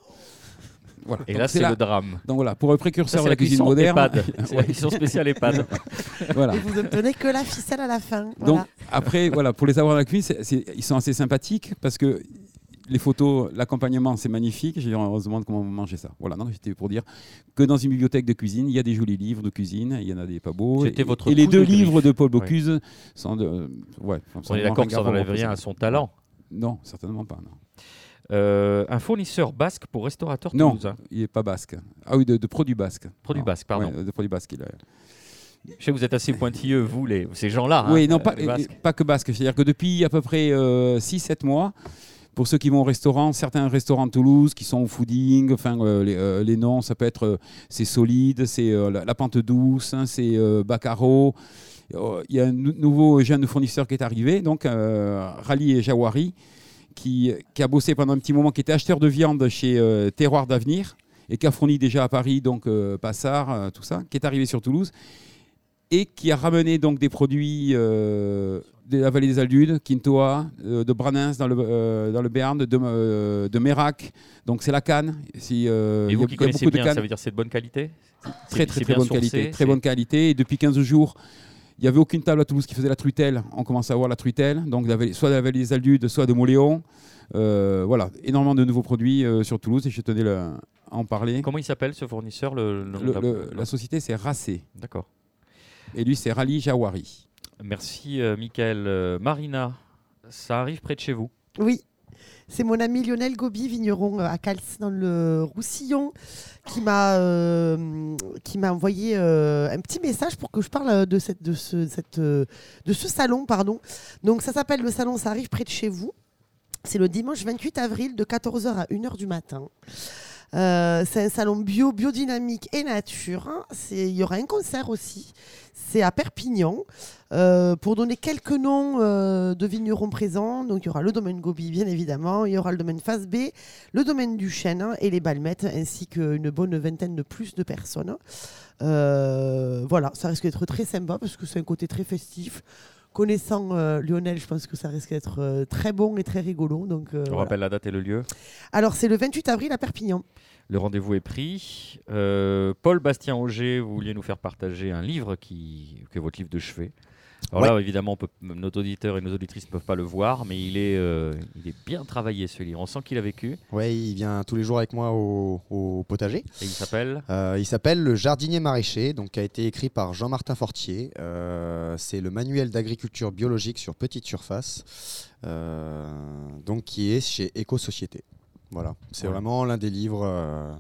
Voilà. Et Donc, là, c'est la- le drame. Donc voilà, pour le précurseur de la la cuisine moderne. C'est la cuisson spéciale EHPAD. voilà. Et vous obtenez que la ficelle à la fin. Donc après, voilà, pour les avoir dans la cuisine, ils sont assez sympathiques parce que les photos, l'accompagnement, c'est magnifique. J'ai se demande comment vous mangez ça. Voilà, non, c'était pour dire que dans une bibliothèque de cuisine, il y a des jolis livres de cuisine, il y en a des pas beaux. C'était Et- votre Et les deux de livres de Paul Bocuse sont de. euh, ouais, On est d'accord que ça n'enlève rien à son talent. Non, certainement pas. Non, Euh, un fournisseur basque pour restaurateur non toulousain. il n'est pas basque. Ah oui, de, de produits basques. Produits Non, basques, pardon. ouais, de produits basques. Il a... Je sais que vous êtes assez pointilleux, vous, les, ces gens-là. hein, Oui, non, euh, pas, les Basques. pas que basque. C'est-à-dire que depuis à peu près 6-7 mois, pour ceux qui vont au restaurant, certains restaurants de Toulouse qui sont au fooding, enfin euh, les, euh, les noms, ça peut être euh, c'est solide, c'est la, pente douce, hein, c'est Baccaro. Il y a un nou- nouveau jeune fournisseur qui est arrivé, donc Rally et Jawari, qui, a bossé pendant un petit moment, qui était acheteur de viande chez Terroir d'Avenir et qui a fourni déjà à Paris, donc Passard, tout ça, qui est arrivé sur Toulouse et qui a ramené donc des produits de la vallée des Aldudes, Quintoa, euh, de Branins dans le, euh, dans le Béarn, de, euh, de Mérac. Donc c'est la canne. Si, euh, Et y vous a- qui il y a connaissez beaucoup de bien, cannes. ça veut dire que c'est de bonne qualité Très très très bonne sourcé, qualité. Très bonne qualité. Et depuis 15 jours, il n'y avait aucune table à Toulouse qui faisait la truitelle. On commence à voir la truitelle, donc soit de la vallée des Aldudes, soit de Moléon. Euh, voilà, énormément de nouveaux produits euh, sur Toulouse et je tenais le- à en parler. Comment il s'appelle ce fournisseur le, le la société c'est Racé D'accord. et lui c'est Rally Jawari. Merci, euh, Michael. Euh, Marina, ça arrive près de chez vous. Oui. C'est mon ami Lionel Gobi, vigneron euh, à Cals dans le Roussillon, qui m'a envoyé un petit message pour que je parle de cette de ce cette de ce salon pardon. Donc ça s'appelle le salon, ça arrive près de chez vous. C'est le dimanche 28 avril de 14h à 1h du matin. C'est un salon bio, biodynamique et nature. Il y aura un concert aussi. C'est à Perpignan. Euh, pour donner quelques noms euh, de vignerons présents, donc il y aura le domaine Gobi, bien évidemment. Il y aura le domaine Face B, le domaine du Chêne hein, et les Balmettes, ainsi qu'une bonne vingtaine de plus de personnes. Euh, voilà, ça risque d'être très sympa parce que c'est un côté très festif. Connaissant Lionel, je pense que ça risque d'être très bon et très rigolo. Donc, On voilà. rappelle la date et le lieu. Alors, c'est le 28 avril à Perpignan. Le rendez-vous est pris. Euh, Paul Bastien Auger, vous vouliez nous faire partager un livre qui, qui est votre livre de chevet. Alors là, évidemment, on peut- nos auditeurs et nos auditrices ne peuvent pas le voir, mais il est, euh, il est bien travaillé ce livre. On sent qu'il a vécu. Ouais, il vient tous les jours avec moi au, au potager. Et il s'appelle Euh, il s'appelle Le jardinier maraîcher, donc qui a été écrit par Jean-Martin Fortier. Euh, c'est le manuel d'agriculture biologique sur petite surface, donc qui est chez Éco-Société. Voilà, c'est Ouais. vraiment l'un des livres. euh,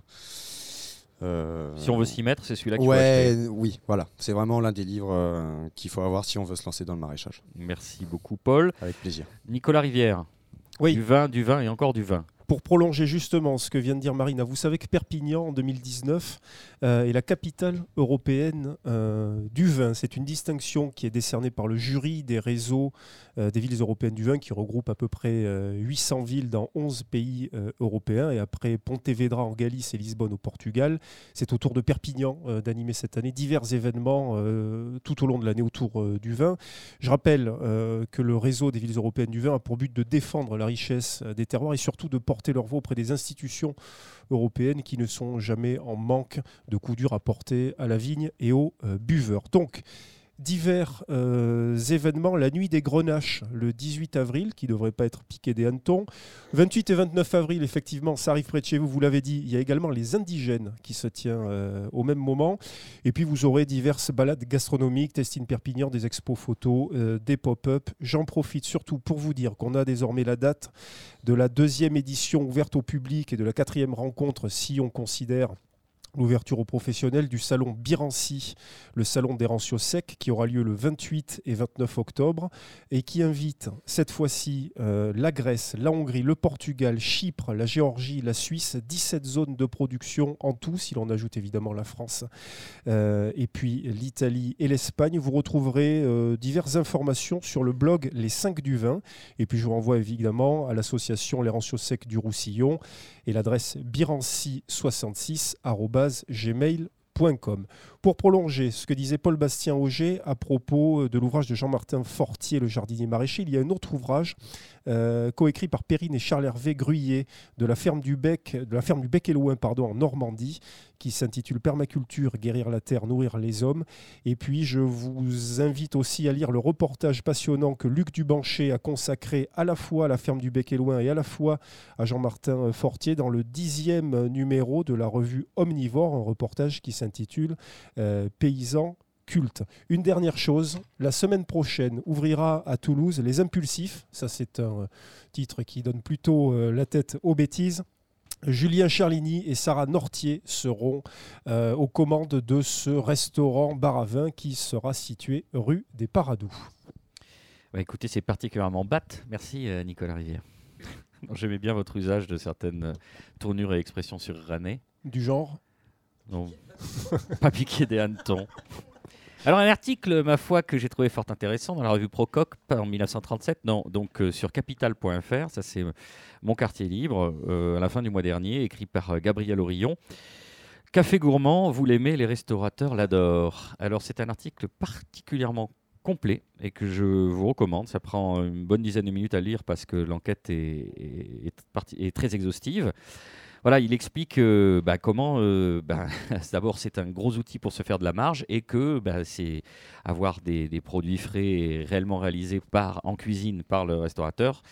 euh, Si on veut s'y mettre, c'est celui-là faut. Ouais, oui, voilà, c'est vraiment l'un des livres euh, qu'il faut avoir si on veut se lancer dans le maraîchage. Merci beaucoup, Paul. Avec plaisir. Nicolas Rivière. Oui. Du vin, du vin et encore du vin. Pour prolonger justement ce que vient de dire Marina, vous savez que Perpignan en 2019 euh, est la capitale européenne euh, du vin. C'est une distinction qui est décernée par le jury des réseaux euh, des villes européennes du vin qui regroupe à peu près euh, 800 villes dans 11 pays euh, européens. Et après Pontevedra en Galice et Lisbonne au Portugal, c'est au tour de Perpignan euh, d'animer cette année divers événements euh, tout au long de l'année autour euh, du vin. Je rappelle euh, que le réseau des villes européennes du vin a pour but de défendre la richesse euh, des terroirs et surtout de porter leur voix auprès des institutions européennes qui ne sont jamais en manque de coups durs à porter à la vigne et aux euh, buveurs. Donc, divers euh, événements, la nuit des grenaches le 18 avril, qui ne devrait pas être piqué des hannetons. 28 et 29 avril, effectivement, ça arrive près de chez vous, vous l'avez dit, il y a également les indigènes qui se tient euh, au même moment. Et puis vous aurez diverses balades gastronomiques, Testine Perpignan, des expos photos, des pop-up. J'en profite surtout pour vous dire qu'on a désormais la date de la deuxième édition ouverte au public et de la quatrième rencontre, si on considère l'ouverture aux professionnels du salon Birancy, le salon des Rancios secs, qui aura lieu le 28 et 29 octobre, et qui invite cette fois-ci euh, la Grèce, la Hongrie, le Portugal, Chypre, la Géorgie, la Suisse, 17 zones de production en tout, si l'on ajoute évidemment la France, euh, et puis l'Italie et l'Espagne. Vous retrouverez euh, diverses informations sur le blog Les 5 du vin, et puis je vous renvoie évidemment à l'association Les Rancios secs du Roussillon, et l'adresse birancy66@gmail.com. Pour prolonger ce que disait Paul Bastien Auger à propos de l'ouvrage de Jean-Martin Fortier, Le jardinier maraîcher, il y a un autre ouvrage euh, coécrit par Perrine et Charles-Hervé Gruyé de la ferme du Bec, de la ferme du Bec et Loin, pardon, en Normandie, qui s'intitule Permaculture, guérir la terre, nourrir les hommes. Et puis je vous invite aussi à lire le reportage passionnant que Luc Dubanché a consacré à la fois à la ferme du Bec et Loin et à la fois à Jean-Martin Fortier dans le dixième numéro de la revue Omnivore, un reportage qui s'intitule euh, Paysans culte. Une dernière chose, la semaine prochaine ouvrira à Toulouse Les Impulsifs. Ça, c'est un euh, titre qui donne plutôt euh, la tête aux bêtises. Julien Charligny et Sarah Nortier seront euh, aux commandes de ce restaurant bar à vin qui sera situé rue des Paradous. Bah, écoutez, c'est particulièrement batte. Merci euh, Nicolas Rivière. J'aimais bien votre usage de certaines tournures et expressions sur Rané. Du genre Non, pas piquer des hannetons. Alors un article, ma foi, que j'ai trouvé fort intéressant dans la revue Prococ en 1937, non, donc euh, sur capital.fr, ça c'est euh, mon quartier libre, euh, à la fin du mois dernier, écrit par Gabriel Orillon. Café gourmand, vous l'aimez, les restaurateurs l'adorent. Alors c'est un article particulièrement complet et que je vous recommande. Ça prend une bonne dizaine de minutes à lire parce que l'enquête est très exhaustive. Voilà, il explique euh, bah, comment, euh, bah, d'abord, c'est un gros outil pour se faire de la marge et que bah, c'est avoir des, produits frais réellement réalisés en cuisine par le restaurateur,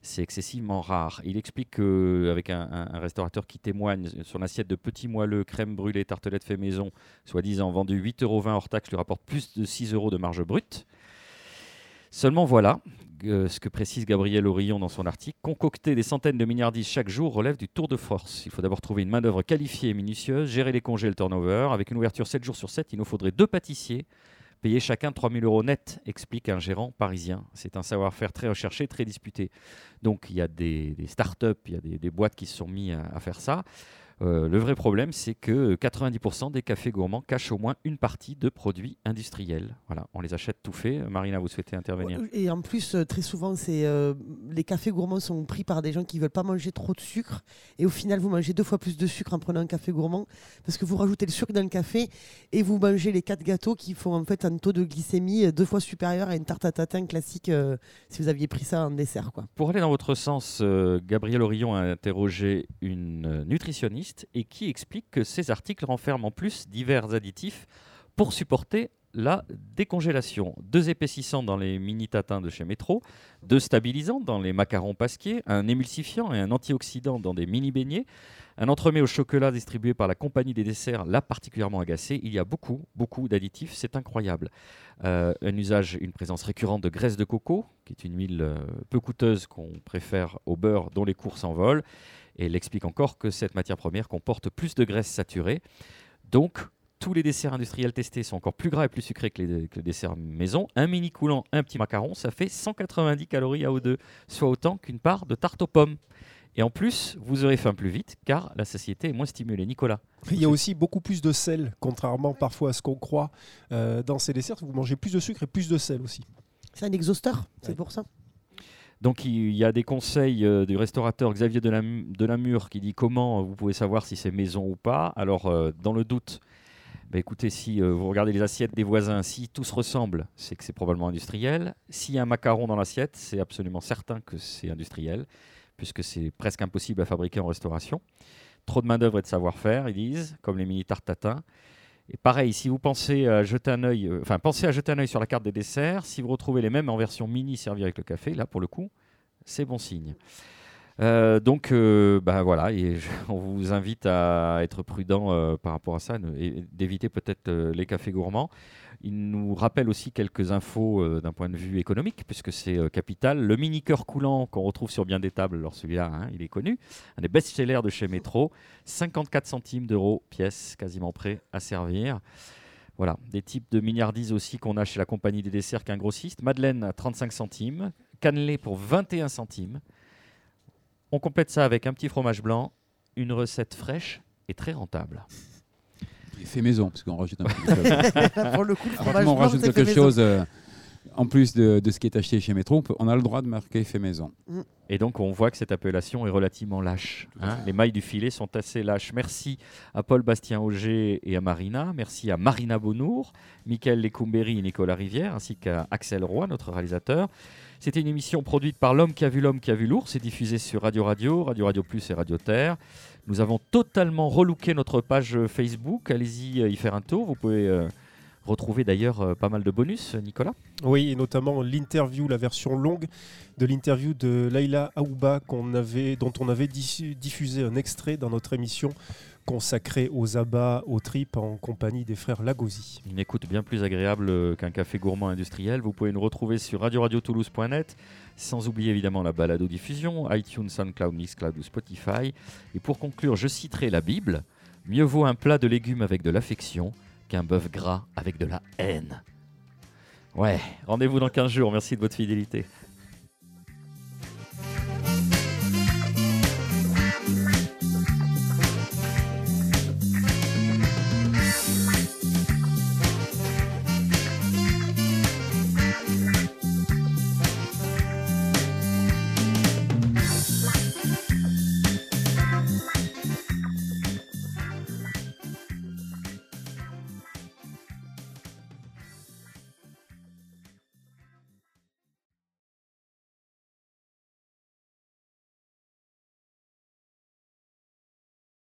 c'est excessivement rare. Il explique qu'avec un, un- restaurateur qui témoigne sur l'assiette de petits moelleux, crème brûlée, tartelette fait maison, soi-disant vendu 8,20 euros hors taxe, lui rapporte plus de 6 euros de marge brute. Seulement voilà, euh, ce que précise Gabriel Orillon dans son article, concocter des centaines de milliardises chaque jour relève du tour de force. Il faut d'abord trouver une main-d'œuvre qualifiée et minutieuse, gérer les congés et le turnover. Avec une ouverture 7 jours sur 7, il nous faudrait deux pâtissiers, payés chacun 3 000 euros net, explique un gérant parisien. C'est un savoir-faire très recherché, très disputé. Donc il y a des, des start-up, il y a des, boîtes qui se sont mis à, à faire ça. Euh, le vrai problème, c'est que 90% des cafés gourmands cachent au moins une partie de produits industriels. Voilà, on les achète tout fait. Marina, vous souhaitez intervenir Et en plus, euh, très souvent, c'est euh, les cafés gourmands sont pris par des gens qui veulent pas manger trop de sucre. Et au final, vous mangez deux fois plus de sucre en prenant un café gourmand parce que vous rajoutez le sucre dans le café et vous mangez les quatre gâteaux qui font en fait un taux de glycémie deux fois supérieur à une tarte à tatin classique euh, si vous aviez pris ça en dessert. Quoi. Pour aller dans votre sens, Gabriel Orillon a interrogé une nutritionniste et qui explique que ces articles renferment en plus divers additifs pour supporter la décongélation. Deux épaississants dans les mini tatins de chez Métro, deux stabilisants dans les macarons pasquiers, un émulsifiant et un antioxydant dans des mini beignets, un entremets au chocolat distribué par la compagnie des desserts l'a particulièrement agacé. Il y a beaucoup, beaucoup d'additifs, c'est incroyable. Euh, un usage, une présence récurrente de graisse de coco, qui est une huile euh, peu coûteuse qu'on préfère au beurre dont les cours s'envolent. Et elle explique encore que cette matière première comporte plus de graisse saturée. Donc, tous les desserts industriels testés sont encore plus gras et plus sucrés que les, que les desserts maison. Un mini coulant, un petit macaron, ça fait 190 calories à O2, soit autant qu'une part de tarte aux pommes. Et en plus, vous aurez faim plus vite car la satiété est moins stimulée. Nicolas Il y a aussi beaucoup plus de sel, contrairement parfois à ce qu'on croit euh, dans ces desserts. Vous mangez plus de sucre et plus de sel aussi. C'est un exhausteur, c'est Ouais. pour ça? Donc il y a des conseils euh, du restaurateur Xavier Delam- Delamure qui dit comment vous pouvez savoir si c'est maison ou pas. Alors euh, dans le doute, bah, écoutez, si euh, vous regardez les assiettes des voisins, si tous ressemblent, c'est que c'est probablement industriel. S'il y a un macaron dans l'assiette, c'est absolument certain que c'est industriel, puisque c'est presque impossible à fabriquer en restauration. Trop de main-d'œuvre et de savoir-faire, ils disent, comme les mini tartes tatin. Et pareil, si vous pensez à jeter un œil, euh, enfin pensez à jeter un œil sur la carte des desserts, si vous retrouvez les mêmes en version mini servies avec le café, là pour le coup, c'est bon signe. Euh, donc, euh, bah, voilà, on vous invite à être prudent euh, par rapport à ça, et d'éviter peut-être euh, les cafés gourmands. Il nous rappelle aussi quelques infos d'un point de vue économique, puisque c'est capital. Le mini cœur coulant qu'on retrouve sur bien des tables, alors celui-là, hein, il est connu, un des best-sellers de chez Métro, 54 centimes d'euros pièce, quasiment prêt à servir. Voilà, des types de milliardises aussi qu'on a chez la compagnie des desserts qu'un grossiste. Madeleine à 35 centimes, cannelé pour 21 centimes. On complète ça avec un petit fromage blanc, une recette fraîche et très rentable. Fait maison, parce qu'on rajoute un petit peu. pour le coup, le fromage Franchement, on rajoute quelque chose euh, en plus de, de ce qui est acheté chez Métro. On, a le droit de marquer fait maison. Et donc, on voit que cette appellation est relativement lâche. hein. Les mailles du filet sont assez lâches. Merci à Paul Bastien Auger et à Marina. Merci à Marina Bonour, Michael Lecumberi et Nicolas Rivière, ainsi qu'à Axel Roy, notre réalisateur. C'était une émission produite par L'Homme qui a vu l'Homme qui a vu l'ours. C'est diffusé sur Radio Radio, Radio Radio Plus et Radio Terre. Nous avons totalement relooké notre page Facebook. Allez-y euh, y faire un tour. Vous pouvez euh, retrouver d'ailleurs euh, pas mal de bonus, Nicolas. Oui, et notamment l'interview, la version longue de l'interview de Laila Aouba qu'on avait, dont on avait diffusé un extrait dans notre émission consacrée aux abats, aux tripes en compagnie des frères Lagosi. Une écoute bien plus agréable euh, qu'un café gourmand industriel. Vous pouvez nous retrouver sur radio-radio-toulouse.net, sans oublier évidemment la balado-diffusion, iTunes, SoundCloud, Mixcloud ou Spotify. Et pour conclure, je citerai la Bible. Mieux vaut un plat de légumes avec de l'affection qu'un bœuf gras avec de la haine. Ouais, rendez-vous dans 15 jours. Merci de votre fidélité.